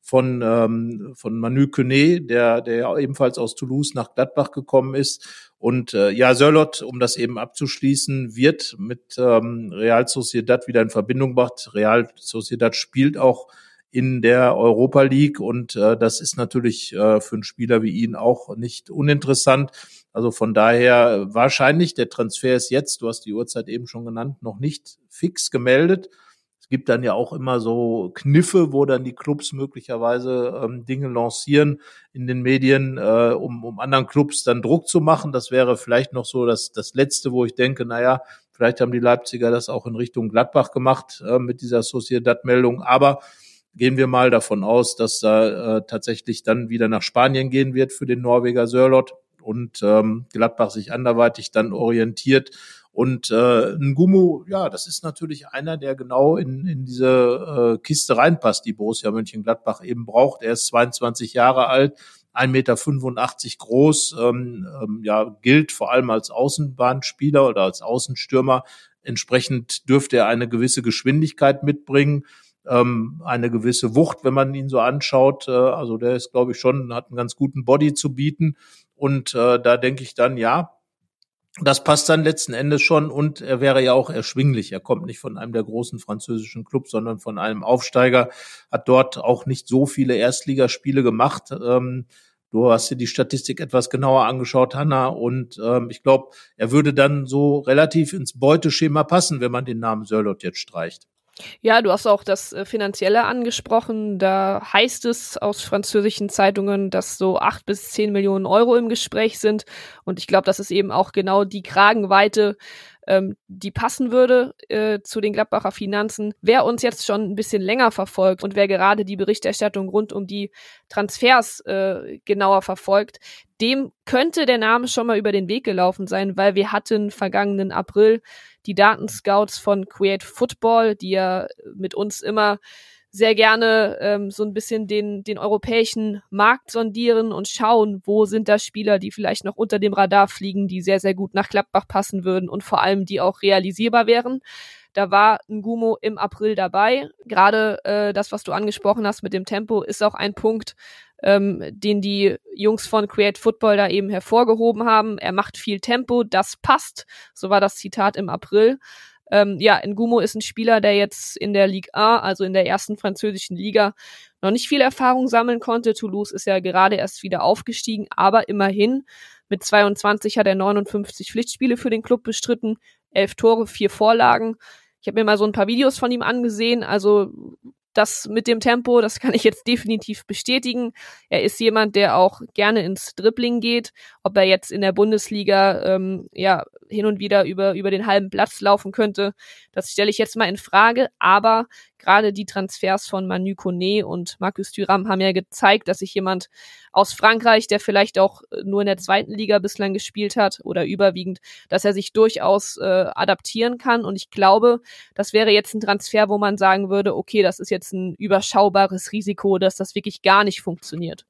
von, ähm, von Manu Cunet, der, der ebenfalls aus Toulouse nach Gladbach gekommen ist. Und äh, ja, Sörlot, um das eben abzuschließen, wird mit ähm, Real Sociedad wieder in Verbindung gebracht. Real Sociedad spielt auch in der Europa League und äh, das ist natürlich äh, für einen Spieler wie ihn auch nicht uninteressant. Also von daher wahrscheinlich, der Transfer ist jetzt, du hast die Uhrzeit eben schon genannt, noch nicht fix gemeldet. Es gibt dann ja auch immer so Kniffe, wo dann die Clubs möglicherweise ähm, Dinge lancieren in den Medien, äh, um, um anderen Clubs dann Druck zu machen. Das wäre vielleicht noch so das, das Letzte, wo ich denke, naja, vielleicht haben die Leipziger das auch in Richtung Gladbach gemacht äh, mit dieser Sociedad-Meldung. Aber gehen wir mal davon aus, dass da äh, tatsächlich dann wieder nach Spanien gehen wird für den Norweger Sörlot und ähm, Gladbach sich anderweitig dann orientiert. Und äh, Ngumu, ja, das ist natürlich einer, der genau in, in diese äh, Kiste reinpasst, die Borussia Mönchengladbach eben braucht. Er ist 22 Jahre alt, 1,85 Meter groß, ähm, ähm, ja, gilt vor allem als Außenbahnspieler oder als Außenstürmer. Entsprechend dürfte er eine gewisse Geschwindigkeit mitbringen ähm, eine gewisse Wucht, wenn man ihn so anschaut. Äh, also der ist, glaube ich, schon, hat einen ganz guten Body zu bieten. Und äh, da denke ich dann, ja, das passt dann letzten Endes schon und er wäre ja auch erschwinglich. Er kommt nicht von einem der großen französischen Clubs, sondern von einem Aufsteiger, hat dort auch nicht so viele Erstligaspiele gemacht. Ähm, du hast dir die Statistik etwas genauer angeschaut, Hanna, und ähm, ich glaube, er würde dann so relativ ins Beuteschema passen, wenn man den Namen Sörlot jetzt streicht. Ja, du hast auch das äh, Finanzielle angesprochen. Da heißt es aus französischen Zeitungen, dass so acht bis zehn Millionen Euro im Gespräch sind. Und ich glaube, das ist eben auch genau die Kragenweite, ähm, die passen würde äh, zu den Gladbacher Finanzen. Wer uns jetzt schon ein bisschen länger verfolgt und wer gerade die Berichterstattung rund um die Transfers äh, genauer verfolgt, dem könnte der Name schon mal über den Weg gelaufen sein, weil wir hatten vergangenen April die Datenscouts von Create Football, die ja mit uns immer sehr gerne ähm, so ein bisschen den, den europäischen Markt sondieren und schauen, wo sind da Spieler, die vielleicht noch unter dem Radar fliegen, die sehr, sehr gut nach Klappbach passen würden und vor allem die auch realisierbar wären. Da war Ngumo im April dabei. Gerade äh, das, was du angesprochen hast mit dem Tempo, ist auch ein Punkt, ähm, den die Jungs von Create Football da eben hervorgehoben haben. Er macht viel Tempo, das passt. So war das Zitat im April. Ähm, ja, Ngumo ist ein Spieler, der jetzt in der Ligue A, also in der ersten französischen Liga, noch nicht viel Erfahrung sammeln konnte. Toulouse ist ja gerade erst wieder aufgestiegen, aber immerhin mit 22 hat er 59 Pflichtspiele für den Club bestritten, elf Tore, vier Vorlagen. Ich habe mir mal so ein paar Videos von ihm angesehen. Also das mit dem Tempo, das kann ich jetzt definitiv bestätigen. Er ist jemand, der auch gerne ins Dribbling geht. Ob er jetzt in der Bundesliga ähm, ja hin und wieder über über den halben Platz laufen könnte, das stelle ich jetzt mal in Frage. Aber gerade die Transfers von Manu Kone und Marcus Thuram haben ja gezeigt, dass sich jemand aus Frankreich, der vielleicht auch äh, nur in der zweiten Liga bislang gespielt hat oder überwiegend, dass er sich durchaus äh, adaptieren kann. Und ich glaube, das wäre jetzt ein Transfer, wo man sagen würde, okay, das ist jetzt ein überschaubares Risiko, dass das wirklich gar nicht funktioniert.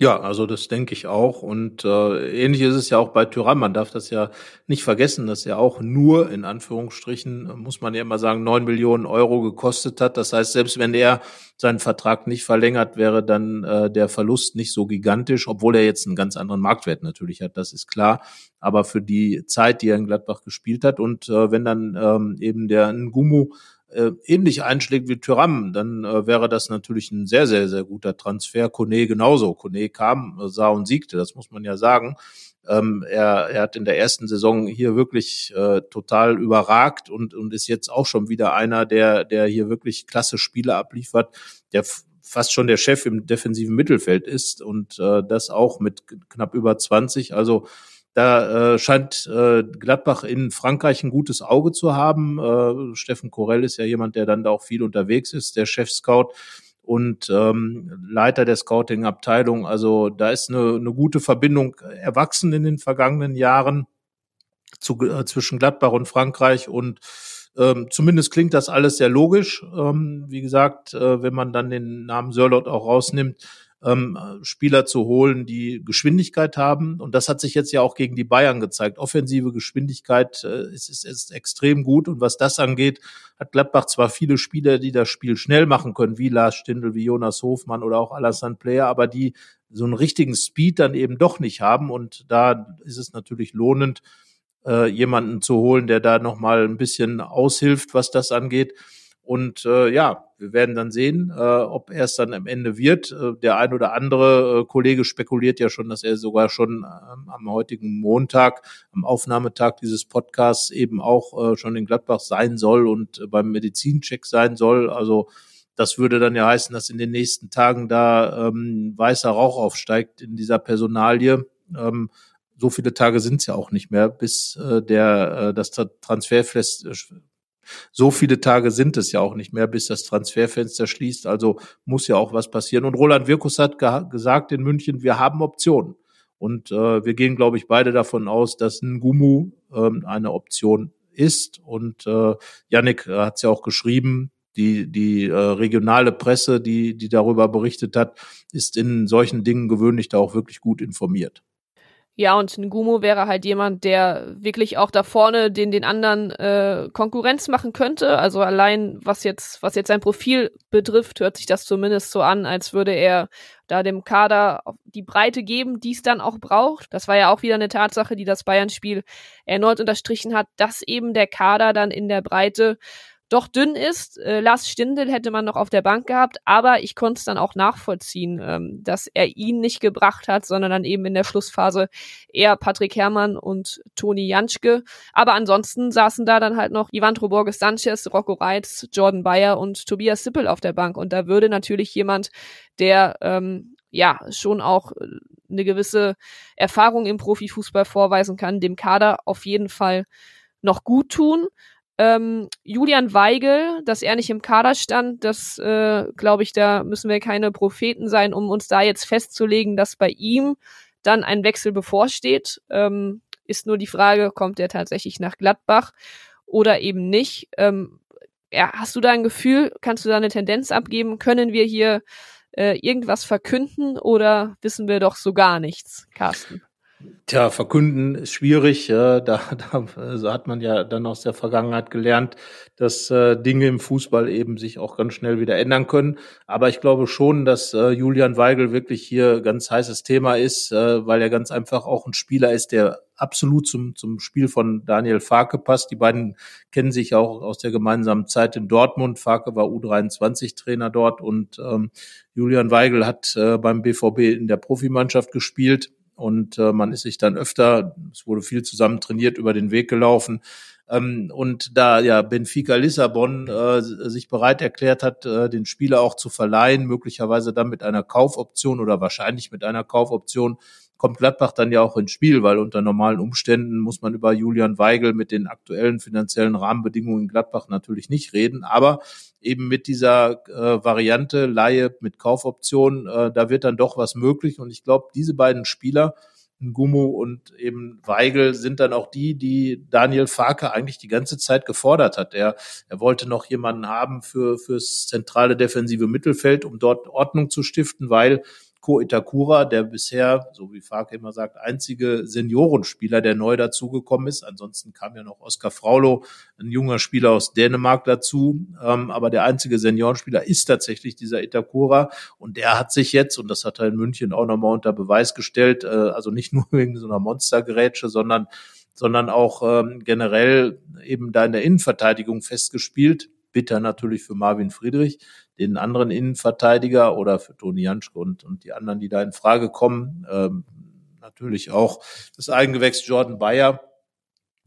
Ja, also das denke ich auch. Und äh, ähnlich ist es ja auch bei Tyrann. Man darf das ja nicht vergessen, dass er auch nur in Anführungsstrichen, muss man ja immer sagen, neun Millionen Euro gekostet hat. Das heißt, selbst wenn er seinen Vertrag nicht verlängert, wäre dann äh, der Verlust nicht so gigantisch, obwohl er jetzt einen ganz anderen Marktwert natürlich hat, das ist klar. Aber für die Zeit, die er in Gladbach gespielt hat und äh, wenn dann ähm, eben der Ngumu äh, ähnlich einschlägt wie Tyram, dann äh, wäre das natürlich ein sehr, sehr, sehr guter Transfer. Kone genauso. Kone kam, äh, sah und siegte, das muss man ja sagen. Ähm, er, er hat in der ersten Saison hier wirklich äh, total überragt und, und ist jetzt auch schon wieder einer, der, der hier wirklich klasse Spiele abliefert, der fast schon der Chef im defensiven Mittelfeld ist und äh, das auch mit knapp über 20. Also da äh, scheint äh, Gladbach in Frankreich ein gutes Auge zu haben. Äh, Steffen Korell ist ja jemand, der dann da auch viel unterwegs ist, der Chef-Scout und ähm, Leiter der Scouting-Abteilung. Also da ist eine, eine gute Verbindung erwachsen in den vergangenen Jahren zu, äh, zwischen Gladbach und Frankreich und ähm, zumindest klingt das alles sehr logisch. Ähm, wie gesagt, äh, wenn man dann den Namen Sörlot auch rausnimmt, ähm, Spieler zu holen, die Geschwindigkeit haben. Und das hat sich jetzt ja auch gegen die Bayern gezeigt. Offensive Geschwindigkeit äh, ist, ist, ist extrem gut. Und was das angeht, hat Gladbach zwar viele Spieler, die das Spiel schnell machen können, wie Lars Stindl, wie Jonas Hofmann oder auch Alassane Player, aber die so einen richtigen Speed dann eben doch nicht haben. Und da ist es natürlich lohnend, äh, jemanden zu holen, der da nochmal ein bisschen aushilft, was das angeht. Und äh, ja, wir werden dann sehen, äh, ob er es dann am Ende wird. Äh, der ein oder andere äh, Kollege spekuliert ja schon, dass er sogar schon ähm, am heutigen Montag, am Aufnahmetag dieses Podcasts eben auch äh, schon in Gladbach sein soll und äh, beim Medizincheck sein soll. Also das würde dann ja heißen, dass in den nächsten Tagen da ähm, weißer Rauch aufsteigt in dieser Personalie. Ähm, so viele Tage sind es ja auch nicht mehr, bis äh, der äh, das Transferfest so viele Tage sind es ja auch nicht mehr, bis das Transferfenster schließt. Also muss ja auch was passieren. Und Roland Wirkus hat ge gesagt in München, wir haben Optionen. Und äh, wir gehen, glaube ich, beide davon aus, dass ein Gumu ähm, eine Option ist. Und äh, Yannick hat es ja auch geschrieben, die, die äh, regionale Presse, die, die darüber berichtet hat, ist in solchen Dingen gewöhnlich da auch wirklich gut informiert. Ja, und Ngumo wäre halt jemand, der wirklich auch da vorne den, den anderen äh, Konkurrenz machen könnte. Also allein was jetzt, was jetzt sein Profil betrifft, hört sich das zumindest so an, als würde er da dem Kader die Breite geben, die es dann auch braucht. Das war ja auch wieder eine Tatsache, die das Bayern-Spiel erneut unterstrichen hat, dass eben der Kader dann in der Breite doch dünn ist. Äh, Lars Stindl hätte man noch auf der Bank gehabt, aber ich konnte es dann auch nachvollziehen, ähm, dass er ihn nicht gebracht hat, sondern dann eben in der Schlussphase eher Patrick Herrmann und Toni Janschke. Aber ansonsten saßen da dann halt noch Ivandro Borges Sanchez, Rocco Reitz, Jordan Bayer und Tobias Sippel auf der Bank. Und da würde natürlich jemand, der ähm, ja schon auch äh, eine gewisse Erfahrung im Profifußball vorweisen kann, dem Kader auf jeden Fall noch gut tun. Ähm, Julian Weigel, dass er nicht im Kader stand, das äh, glaube ich, da müssen wir keine Propheten sein, um uns da jetzt festzulegen, dass bei ihm dann ein Wechsel bevorsteht. Ähm, ist nur die Frage, kommt er tatsächlich nach Gladbach oder eben nicht? Ähm, ja, hast du da ein Gefühl, kannst du da eine Tendenz abgeben? Können wir hier äh, irgendwas verkünden oder wissen wir doch so gar nichts, Carsten? Tja, verkünden ist schwierig. Da, da also hat man ja dann aus der Vergangenheit gelernt, dass äh, Dinge im Fußball eben sich auch ganz schnell wieder ändern können. Aber ich glaube schon, dass äh, Julian Weigel wirklich hier ganz heißes Thema ist, äh, weil er ganz einfach auch ein Spieler ist, der absolut zum, zum Spiel von Daniel Farke passt. Die beiden kennen sich auch aus der gemeinsamen Zeit in Dortmund. Farke war U23-Trainer dort und ähm, Julian Weigel hat äh, beim BVB in der Profimannschaft gespielt und äh, man ist sich dann öfter, es wurde viel zusammen trainiert, über den Weg gelaufen. Ähm, und da ja Benfica Lissabon äh, sich bereit erklärt hat, äh, den Spieler auch zu verleihen, möglicherweise dann mit einer Kaufoption oder wahrscheinlich mit einer Kaufoption, kommt Gladbach dann ja auch ins Spiel, weil unter normalen Umständen muss man über Julian Weigel mit den aktuellen finanziellen Rahmenbedingungen in Gladbach natürlich nicht reden. Aber eben mit dieser äh, Variante Laie mit Kaufoption, äh, da wird dann doch was möglich. Und ich glaube, diese beiden Spieler, Gumu und eben Weigel sind dann auch die, die Daniel Farke eigentlich die ganze Zeit gefordert hat. Er, er wollte noch jemanden haben für fürs zentrale defensive Mittelfeld, um dort Ordnung zu stiften, weil Ko Itakura, der bisher, so wie Farke immer sagt, einzige Seniorenspieler, der neu dazugekommen ist. Ansonsten kam ja noch Oskar Fraulo, ein junger Spieler aus Dänemark dazu. Ähm, aber der einzige Seniorenspieler ist tatsächlich dieser Itakura. Und der hat sich jetzt, und das hat er in München auch nochmal unter Beweis gestellt, äh, also nicht nur wegen so einer Monstergerätsche, sondern sondern auch ähm, generell eben da in der Innenverteidigung festgespielt bitter natürlich für Marvin Friedrich, den anderen Innenverteidiger oder für Toni Janschke und, und die anderen, die da in Frage kommen. Ähm, natürlich auch das Eigengewächs Jordan Bayer,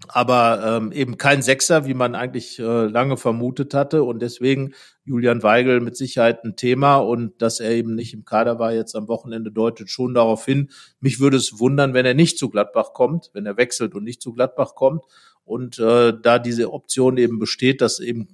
aber ähm, eben kein Sechser, wie man eigentlich äh, lange vermutet hatte. Und deswegen Julian Weigel mit Sicherheit ein Thema und dass er eben nicht im Kader war jetzt am Wochenende deutet schon darauf hin. Mich würde es wundern, wenn er nicht zu Gladbach kommt, wenn er wechselt und nicht zu Gladbach kommt. Und äh, da diese Option eben besteht, dass eben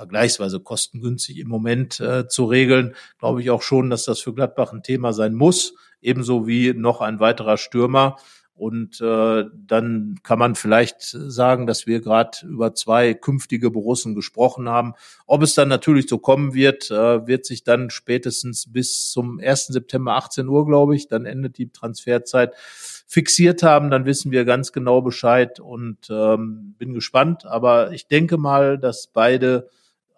vergleichsweise kostengünstig im Moment äh, zu regeln, glaube ich auch schon, dass das für Gladbach ein Thema sein muss, ebenso wie noch ein weiterer Stürmer. Und äh, dann kann man vielleicht sagen, dass wir gerade über zwei künftige Borussen gesprochen haben. Ob es dann natürlich so kommen wird, äh, wird sich dann spätestens bis zum 1. September 18 Uhr, glaube ich, dann endet die Transferzeit, fixiert haben. Dann wissen wir ganz genau Bescheid und ähm, bin gespannt. Aber ich denke mal, dass beide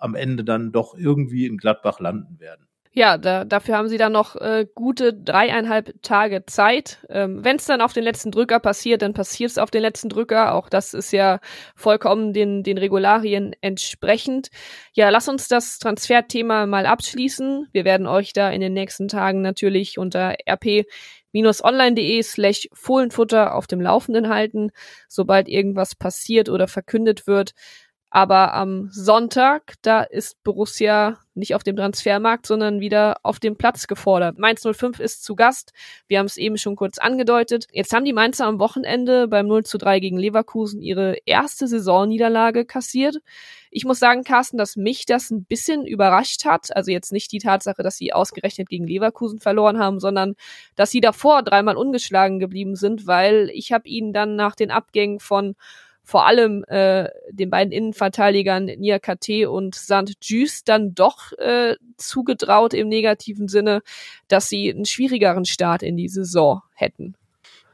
am Ende dann doch irgendwie in Gladbach landen werden. Ja, da, dafür haben sie dann noch äh, gute dreieinhalb Tage Zeit. Ähm, Wenn es dann auf den letzten Drücker passiert, dann passiert es auf den letzten Drücker. Auch das ist ja vollkommen den, den Regularien entsprechend. Ja, lass uns das Transferthema mal abschließen. Wir werden euch da in den nächsten Tagen natürlich unter rp-online.de slash Fohlenfutter auf dem Laufenden halten, sobald irgendwas passiert oder verkündet wird. Aber am Sonntag, da ist Borussia nicht auf dem Transfermarkt, sondern wieder auf dem Platz gefordert. Mainz 05 ist zu Gast. Wir haben es eben schon kurz angedeutet. Jetzt haben die Mainzer am Wochenende beim 0 zu 3 gegen Leverkusen ihre erste Saisonniederlage kassiert. Ich muss sagen, Carsten, dass mich das ein bisschen überrascht hat. Also jetzt nicht die Tatsache, dass sie ausgerechnet gegen Leverkusen verloren haben, sondern dass sie davor dreimal ungeschlagen geblieben sind, weil ich habe ihnen dann nach den Abgängen von vor allem äh, den beiden Innenverteidigern Nia KT und St. Just dann doch äh, zugetraut im negativen Sinne, dass sie einen schwierigeren Start in die Saison hätten.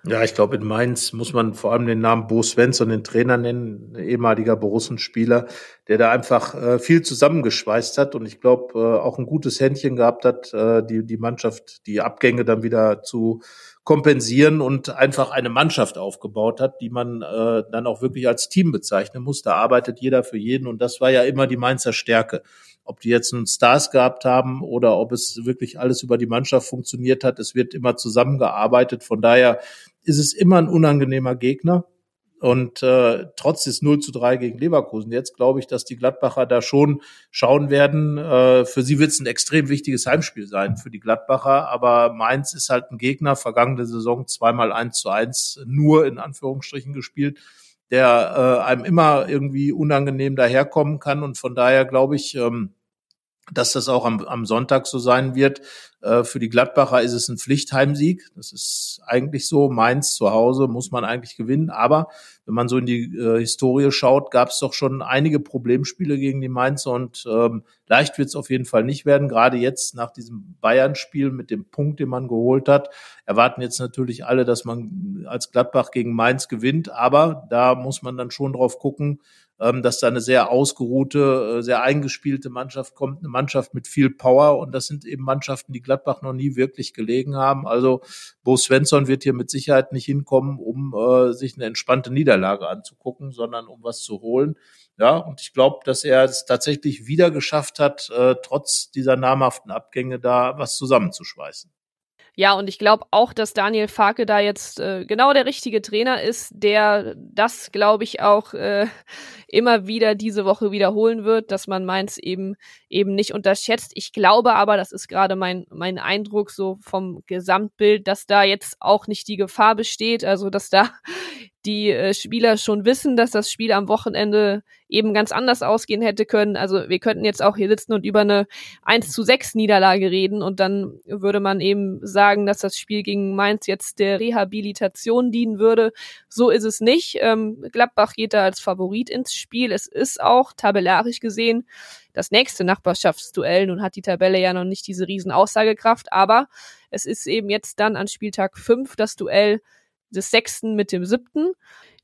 Ja, ich glaube, in Mainz muss man vor allem den Namen Bo Svensson, den Trainer nennen, ehemaliger Borussenspieler, der da einfach äh, viel zusammengeschweißt hat und ich glaube äh, auch ein gutes Händchen gehabt hat, äh, die, die Mannschaft, die Abgänge dann wieder zu kompensieren und einfach eine Mannschaft aufgebaut hat, die man äh, dann auch wirklich als Team bezeichnen muss. Da arbeitet jeder für jeden und das war ja immer die Mainzer Stärke. Ob die jetzt nun Stars gehabt haben oder ob es wirklich alles über die Mannschaft funktioniert hat, es wird immer zusammengearbeitet. Von daher ist es immer ein unangenehmer Gegner. Und äh, trotz des 0 zu 3 gegen Leverkusen, jetzt glaube ich, dass die Gladbacher da schon schauen werden. Äh, für sie wird es ein extrem wichtiges Heimspiel sein für die Gladbacher. Aber Mainz ist halt ein Gegner, vergangene Saison zweimal 1 zu 1 nur in Anführungsstrichen gespielt, der äh, einem immer irgendwie unangenehm daherkommen kann. Und von daher glaube ich, ähm, dass das auch am, am Sonntag so sein wird. Äh, für die Gladbacher ist es ein Pflichtheimsieg. Das ist eigentlich so. Mainz zu Hause muss man eigentlich gewinnen. Aber wenn man so in die äh, Historie schaut, gab es doch schon einige Problemspiele gegen die Mainzer und ähm, leicht wird es auf jeden Fall nicht werden. Gerade jetzt nach diesem Bayern-Spiel mit dem Punkt, den man geholt hat, erwarten jetzt natürlich alle, dass man als Gladbach gegen Mainz gewinnt. Aber da muss man dann schon drauf gucken, ähm, dass da eine sehr ausgeruhte, äh, sehr eingespielte Mannschaft kommt, eine Mannschaft mit viel Power und das sind eben Mannschaften, die Gladbach noch nie wirklich gelegen haben. Also Bo Svensson wird hier mit Sicherheit nicht hinkommen, um äh, sich eine entspannte Niederlage anzugucken, sondern um was zu holen. Ja, und ich glaube, dass er es tatsächlich wieder geschafft hat, äh, trotz dieser namhaften Abgänge da was zusammenzuschweißen. Ja, und ich glaube auch, dass Daniel Farke da jetzt äh, genau der richtige Trainer ist, der das, glaube ich, auch äh, immer wieder diese Woche wiederholen wird, dass man Mainz eben eben nicht unterschätzt. Ich glaube aber, das ist gerade mein mein Eindruck so vom Gesamtbild, dass da jetzt auch nicht die Gefahr besteht, also dass da die äh, Spieler schon wissen, dass das Spiel am Wochenende eben ganz anders ausgehen hätte können. Also wir könnten jetzt auch hier sitzen und über eine 1 zu 6 Niederlage reden und dann würde man eben sagen, dass das Spiel gegen Mainz jetzt der Rehabilitation dienen würde. So ist es nicht. Ähm, Gladbach geht da als Favorit ins Spiel. Es ist auch tabellarisch gesehen das nächste Nachbarschaftsduell. Nun hat die Tabelle ja noch nicht diese riesen Aussagekraft, aber es ist eben jetzt dann an Spieltag 5 das Duell des sechsten mit dem siebten.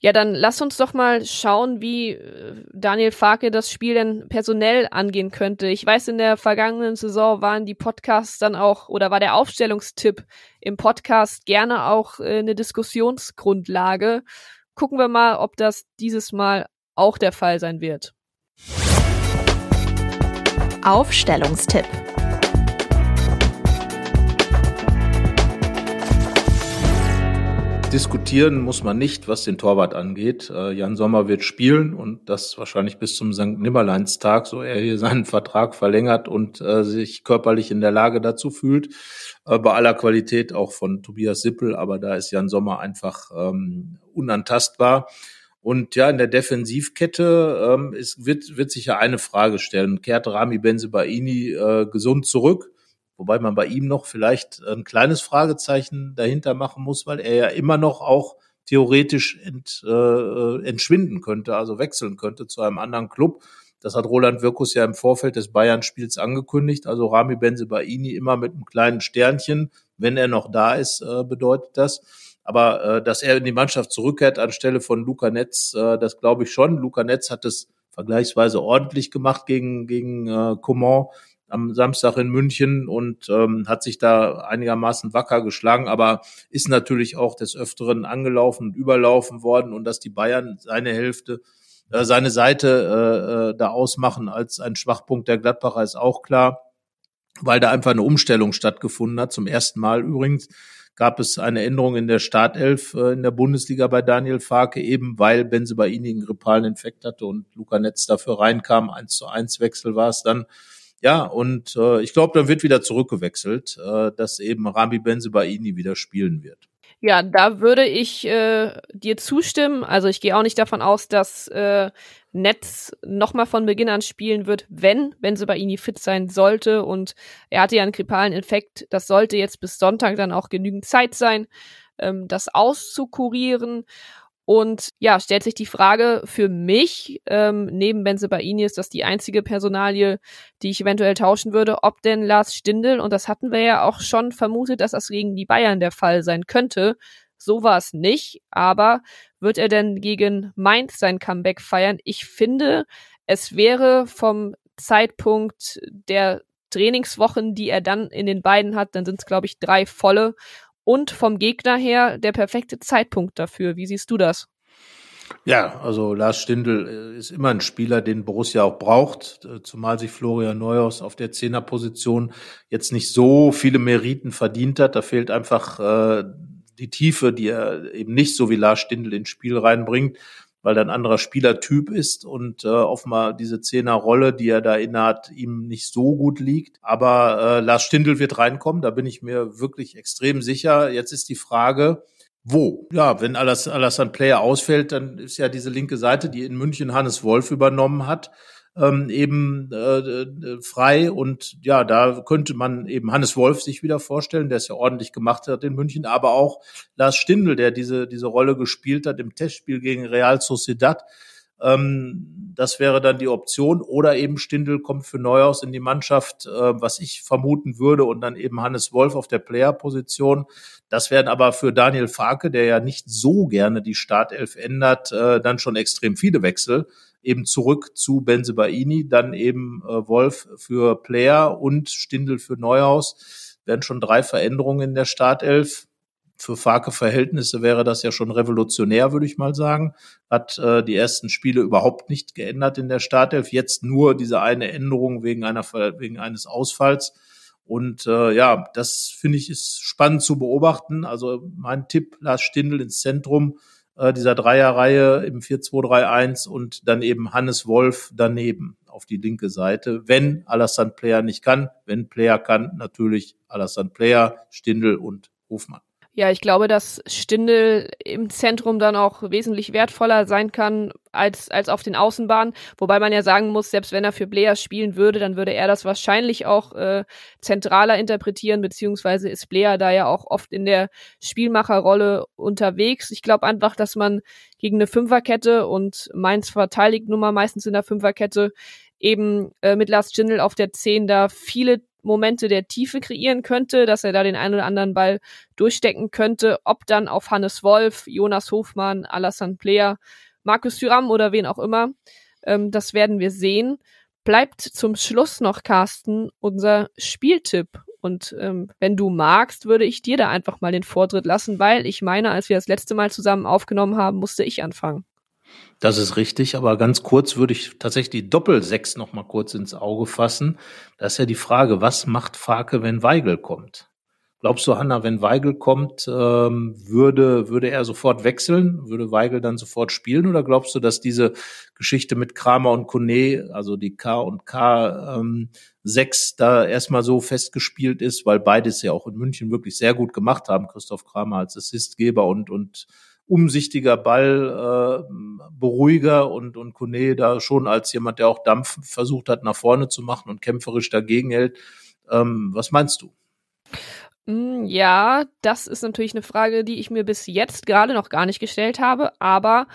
Ja, dann lass uns doch mal schauen, wie äh, Daniel Farke das Spiel denn personell angehen könnte. Ich weiß, in der vergangenen Saison waren die Podcasts dann auch, oder war der Aufstellungstipp im Podcast gerne auch äh, eine Diskussionsgrundlage. Gucken wir mal, ob das dieses Mal auch der Fall sein wird. Aufstellungstipp. Diskutieren muss man nicht, was den Torwart angeht. Äh, Jan Sommer wird spielen und das wahrscheinlich bis zum St. Nimmerleinstag, so er hier seinen Vertrag verlängert und äh, sich körperlich in der Lage dazu fühlt. Äh, bei aller Qualität auch von Tobias Sippel, aber da ist Jan Sommer einfach ähm, unantastbar. Und ja, in der Defensivkette ähm, es wird, wird sich ja eine Frage stellen. Kehrt Rami Benzebaini äh, gesund zurück? Wobei man bei ihm noch vielleicht ein kleines Fragezeichen dahinter machen muss, weil er ja immer noch auch theoretisch ent, äh, entschwinden könnte, also wechseln könnte zu einem anderen Club. Das hat Roland Wirkus ja im Vorfeld des Bayern-Spiels angekündigt. Also Rami Benzebaini immer mit einem kleinen Sternchen. Wenn er noch da ist, äh, bedeutet das. Aber äh, dass er in die Mannschaft zurückkehrt anstelle von Luca Netz, äh, das glaube ich schon. Luca Netz hat es vergleichsweise ordentlich gemacht gegen, gegen äh, Coman. Am Samstag in München und ähm, hat sich da einigermaßen wacker geschlagen, aber ist natürlich auch des Öfteren angelaufen und überlaufen worden und dass die Bayern seine Hälfte äh, seine Seite äh, äh, da ausmachen als ein Schwachpunkt der Gladbacher ist auch klar, weil da einfach eine Umstellung stattgefunden hat. Zum ersten Mal übrigens gab es eine Änderung in der Startelf äh, in der Bundesliga bei Daniel Farke, eben weil Benzebaini einen grippalen Infekt hatte und Luca Netz dafür reinkam. Eins zu eins Wechsel war es dann. Ja, und äh, ich glaube, dann wird wieder zurückgewechselt, äh, dass eben Rami Benzebaini wieder spielen wird. Ja, da würde ich äh, dir zustimmen. Also ich gehe auch nicht davon aus, dass äh, Netz nochmal von Beginn an spielen wird, wenn wenn sie bei Ini fit sein sollte. Und er hatte ja einen grippalen Infekt. Das sollte jetzt bis Sonntag dann auch genügend Zeit sein, ähm, das auszukurieren. Und ja, stellt sich die Frage für mich, ähm, neben Benzebaini ist das die einzige Personalie, die ich eventuell tauschen würde, ob denn Lars Stindl, und das hatten wir ja auch schon vermutet, dass das gegen die Bayern der Fall sein könnte. So war es nicht, aber wird er denn gegen Mainz sein Comeback feiern? Ich finde, es wäre vom Zeitpunkt der Trainingswochen, die er dann in den beiden hat, dann sind es, glaube ich, drei volle und vom Gegner her der perfekte Zeitpunkt dafür. Wie siehst du das? Ja, also Lars Stindl äh, ist immer ein Spieler, den Borussia auch braucht, äh, zumal sich Florian Neuhaus auf der Zehnerposition jetzt nicht so viele Meriten verdient hat. Da fehlt einfach äh, die Tiefe, die er eben nicht so wie Lars Stindl ins Spiel reinbringt weil er ein anderer Spielertyp ist und äh, offenbar diese Zehnerrolle, die er da innehat, ihm nicht so gut liegt. Aber äh, Lars Stindl wird reinkommen, da bin ich mir wirklich extrem sicher. Jetzt ist die Frage, wo? Ja, wenn Alassane Player ausfällt, dann ist ja diese linke Seite, die in München Hannes Wolf übernommen hat, ähm, eben äh, äh, frei und ja, da könnte man eben Hannes Wolf sich wieder vorstellen, der es ja ordentlich gemacht hat in München, aber auch Lars Stindl, der diese diese Rolle gespielt hat im Testspiel gegen Real Sociedad. Ähm, das wäre dann die Option oder eben Stindl kommt für Neuhaus in die Mannschaft, äh, was ich vermuten würde und dann eben Hannes Wolf auf der Player-Position. Das wären aber für Daniel Farke, der ja nicht so gerne die Startelf ändert, äh, dann schon extrem viele Wechsel eben zurück zu Benzebaini, dann eben äh, Wolf für Player und Stindel für Neuhaus. Werden schon drei Veränderungen in der Startelf. Für Farke-Verhältnisse wäre das ja schon revolutionär, würde ich mal sagen. Hat äh, die ersten Spiele überhaupt nicht geändert in der Startelf. Jetzt nur diese eine Änderung wegen einer wegen eines Ausfalls. Und äh, ja, das finde ich ist spannend zu beobachten. Also mein Tipp: Lars Stindl ins Zentrum äh, dieser Dreierreihe im 4-2-3-1 und dann eben Hannes Wolf daneben auf die linke Seite, wenn Alassane Player nicht kann. Wenn Player kann, natürlich Alassane Player, Stindel und Hofmann. Ja, ich glaube, dass Stindel im Zentrum dann auch wesentlich wertvoller sein kann als, als auf den Außenbahnen. Wobei man ja sagen muss, selbst wenn er für Blair spielen würde, dann würde er das wahrscheinlich auch äh, zentraler interpretieren, beziehungsweise ist Blair da ja auch oft in der Spielmacherrolle unterwegs. Ich glaube einfach, dass man gegen eine Fünferkette und Mainz verteidigt nun mal meistens in der Fünferkette eben äh, mit Lars Stindl auf der 10 da viele Momente der Tiefe kreieren könnte, dass er da den einen oder anderen Ball durchstecken könnte. Ob dann auf Hannes Wolf, Jonas Hofmann, Alassane Player, Markus Thüram oder wen auch immer, ähm, das werden wir sehen. Bleibt zum Schluss noch, Carsten, unser Spieltipp. Und ähm, wenn du magst, würde ich dir da einfach mal den Vortritt lassen, weil ich meine, als wir das letzte Mal zusammen aufgenommen haben, musste ich anfangen. Das ist richtig, aber ganz kurz würde ich tatsächlich die Doppelsechs noch mal kurz ins Auge fassen. Da ist ja die Frage, was macht Farke, wenn Weigel kommt? Glaubst du, Hanna, wenn Weigel kommt, ähm, würde, würde er sofort wechseln? Würde Weigel dann sofort spielen? Oder glaubst du, dass diese Geschichte mit Kramer und Kone, also die K und K ähm, 6 da erstmal so festgespielt ist, weil beides ja auch in München wirklich sehr gut gemacht haben, Christoph Kramer als Assistgeber und, und umsichtiger Ball, äh, beruhiger und, und Kone da schon als jemand, der auch Dampf versucht hat, nach vorne zu machen und kämpferisch dagegen hält. Ähm, was meinst du? Mm, ja, das ist natürlich eine Frage, die ich mir bis jetzt gerade noch gar nicht gestellt habe, aber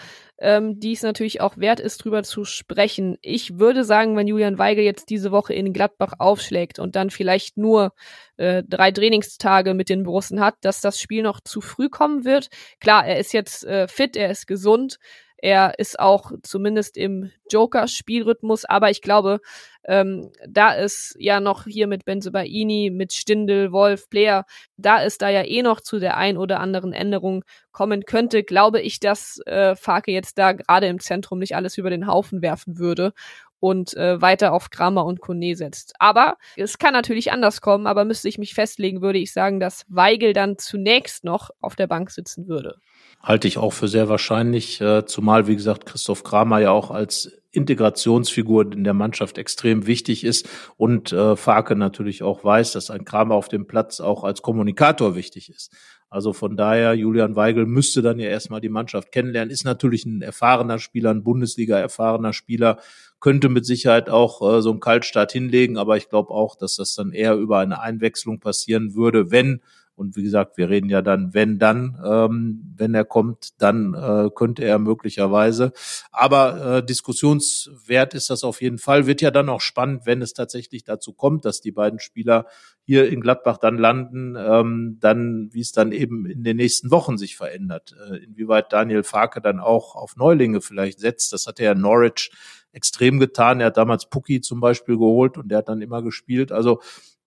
ähm, die es natürlich auch wert ist, drüber zu sprechen. Ich würde sagen, wenn Julian Weigel jetzt diese Woche in Gladbach aufschlägt und dann vielleicht nur äh, drei Trainingstage mit den Borussen hat, dass das Spiel noch zu früh kommen wird. Klar, er ist jetzt äh, fit, er ist gesund. Er ist auch zumindest im Joker-Spielrhythmus, aber ich glaube, ähm, da ist ja noch hier mit Benzobaini, mit Stindel, Wolf, Player, da ist da ja eh noch zu der ein oder anderen Änderung kommen könnte, glaube ich, dass äh, Farke jetzt da gerade im Zentrum nicht alles über den Haufen werfen würde und äh, weiter auf Kramer und Kone setzt. Aber es kann natürlich anders kommen, aber müsste ich mich festlegen, würde ich sagen, dass Weigel dann zunächst noch auf der Bank sitzen würde. Halte ich auch für sehr wahrscheinlich, äh, zumal, wie gesagt, Christoph Kramer ja auch als Integrationsfigur in der Mannschaft extrem wichtig ist und äh, Farke natürlich auch weiß, dass ein Kramer auf dem Platz auch als Kommunikator wichtig ist. Also von daher, Julian Weigel müsste dann ja erstmal die Mannschaft kennenlernen, ist natürlich ein erfahrener Spieler, ein Bundesliga erfahrener Spieler, könnte mit Sicherheit auch äh, so einen Kaltstart hinlegen, aber ich glaube auch, dass das dann eher über eine Einwechslung passieren würde, wenn und wie gesagt, wir reden ja dann, wenn dann, ähm, wenn er kommt, dann äh, könnte er möglicherweise. Aber äh, diskussionswert ist das auf jeden Fall. Wird ja dann auch spannend, wenn es tatsächlich dazu kommt, dass die beiden Spieler hier in Gladbach dann landen, ähm, dann, wie es dann eben in den nächsten Wochen sich verändert. Äh, inwieweit Daniel Farke dann auch auf Neulinge vielleicht setzt, das hat er ja Norwich extrem getan. Er hat damals Pucki zum Beispiel geholt und der hat dann immer gespielt. Also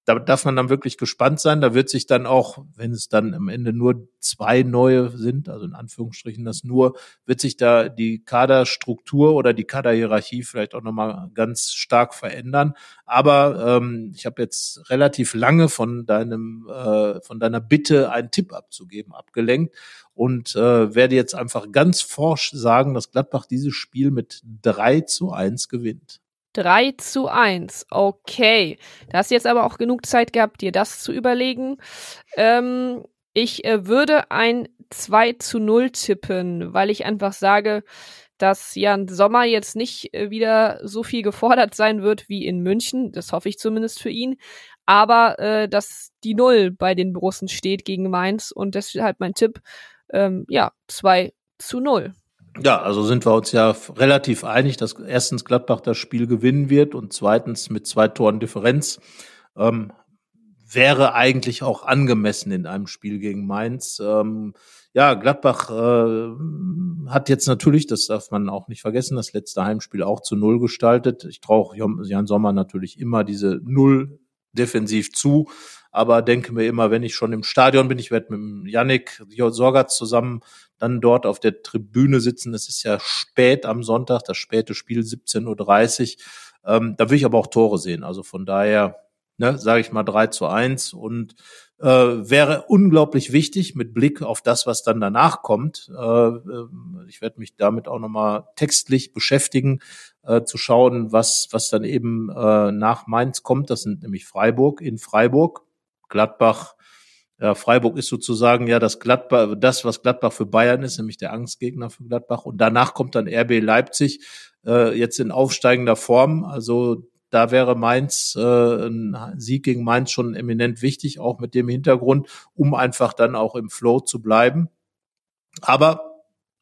da darf man dann wirklich gespannt sein. Da wird sich dann auch, wenn es dann am Ende nur zwei neue sind, also in Anführungsstrichen das nur, wird sich da die Kaderstruktur oder die Kaderhierarchie vielleicht auch nochmal ganz stark verändern. Aber ähm, ich habe jetzt relativ lange von deinem, äh, von deiner Bitte, einen Tipp abzugeben, abgelenkt und äh, werde jetzt einfach ganz forsch sagen, dass Gladbach dieses Spiel mit drei zu eins gewinnt. 3 zu 1. Okay. Da hast du jetzt aber auch genug Zeit gehabt, dir das zu überlegen. Ähm, ich äh, würde ein 2 zu 0 tippen, weil ich einfach sage, dass Jan Sommer jetzt nicht äh, wieder so viel gefordert sein wird wie in München. Das hoffe ich zumindest für ihn. Aber äh, dass die Null bei den Borussen steht gegen Mainz und deshalb mein Tipp, ähm, ja, 2 zu 0. Ja, also sind wir uns ja relativ einig, dass erstens Gladbach das Spiel gewinnen wird und zweitens mit zwei Toren Differenz. Ähm, wäre eigentlich auch angemessen in einem Spiel gegen Mainz. Ähm, ja, Gladbach äh, hat jetzt natürlich, das darf man auch nicht vergessen, das letzte Heimspiel auch zu Null gestaltet. Ich traue Jan Sommer natürlich immer diese Null defensiv zu, aber denke mir immer, wenn ich schon im Stadion bin, ich werde mit Yannick Sorgatz zusammen dann dort auf der Tribüne sitzen. Es ist ja spät am Sonntag, das späte Spiel 17.30 Uhr. Ähm, da will ich aber auch Tore sehen. Also von daher, ne, sage ich mal 3 zu 1 und äh, wäre unglaublich wichtig mit Blick auf das, was dann danach kommt. Äh, äh ich werde mich damit auch nochmal textlich beschäftigen, äh, zu schauen, was, was dann eben äh, nach Mainz kommt. Das sind nämlich Freiburg in Freiburg, Gladbach, ja, Freiburg ist sozusagen ja das Gladbach, das, was Gladbach für Bayern ist, nämlich der Angstgegner für Gladbach. Und danach kommt dann RB Leipzig, äh, jetzt in aufsteigender Form. Also da wäre Mainz, äh, ein Sieg gegen Mainz schon eminent wichtig, auch mit dem Hintergrund, um einfach dann auch im Flow zu bleiben. Aber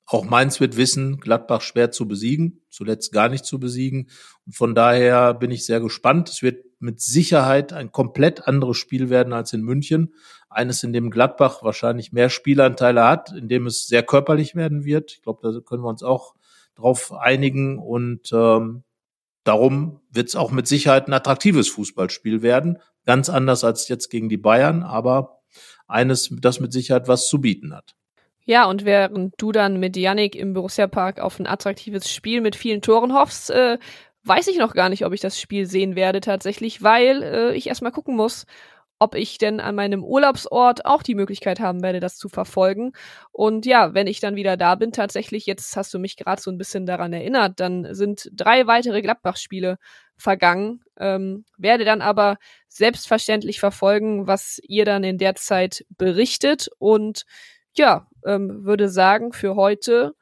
auch Mainz wird wissen, Gladbach schwer zu besiegen, zuletzt gar nicht zu besiegen. Und von daher bin ich sehr gespannt. Es wird mit Sicherheit ein komplett anderes Spiel werden als in München. Eines, in dem Gladbach wahrscheinlich mehr Spielanteile hat, in dem es sehr körperlich werden wird. Ich glaube, da können wir uns auch drauf einigen. Und ähm, darum wird es auch mit Sicherheit ein attraktives Fußballspiel werden. Ganz anders als jetzt gegen die Bayern, aber eines, das mit Sicherheit was zu bieten hat. Ja, und während du dann mit Yannick im Borussia Park auf ein attraktives Spiel mit vielen Toren hoffst, äh, weiß ich noch gar nicht, ob ich das Spiel sehen werde tatsächlich, weil äh, ich erstmal gucken muss, ob ich denn an meinem Urlaubsort auch die Möglichkeit haben werde, das zu verfolgen. Und ja, wenn ich dann wieder da bin, tatsächlich, jetzt hast du mich gerade so ein bisschen daran erinnert, dann sind drei weitere Gladbach-Spiele vergangen, ähm, werde dann aber selbstverständlich verfolgen, was ihr dann in der Zeit berichtet und ja, ähm, würde sagen, für heute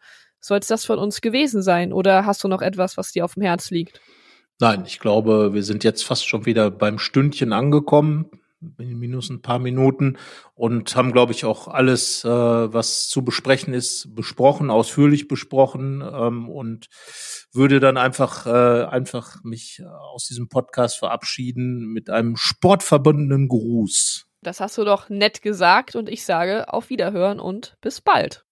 soll es das von uns gewesen sein. Oder hast du noch etwas, was dir auf dem Herz liegt? Nein, ich glaube, wir sind jetzt fast schon wieder beim Stündchen angekommen, minus ein paar Minuten und haben, glaube ich, auch alles, äh, was zu besprechen ist, besprochen, ausführlich besprochen ähm, und würde dann einfach, äh, einfach mich aus diesem Podcast verabschieden mit einem sportverbundenen Gruß. Das hast du doch nett gesagt und ich sage auf Wiederhören und bis bald.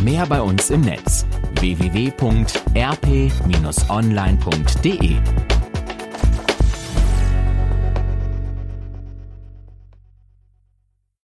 Mehr bei uns im Netz www.rp-online.de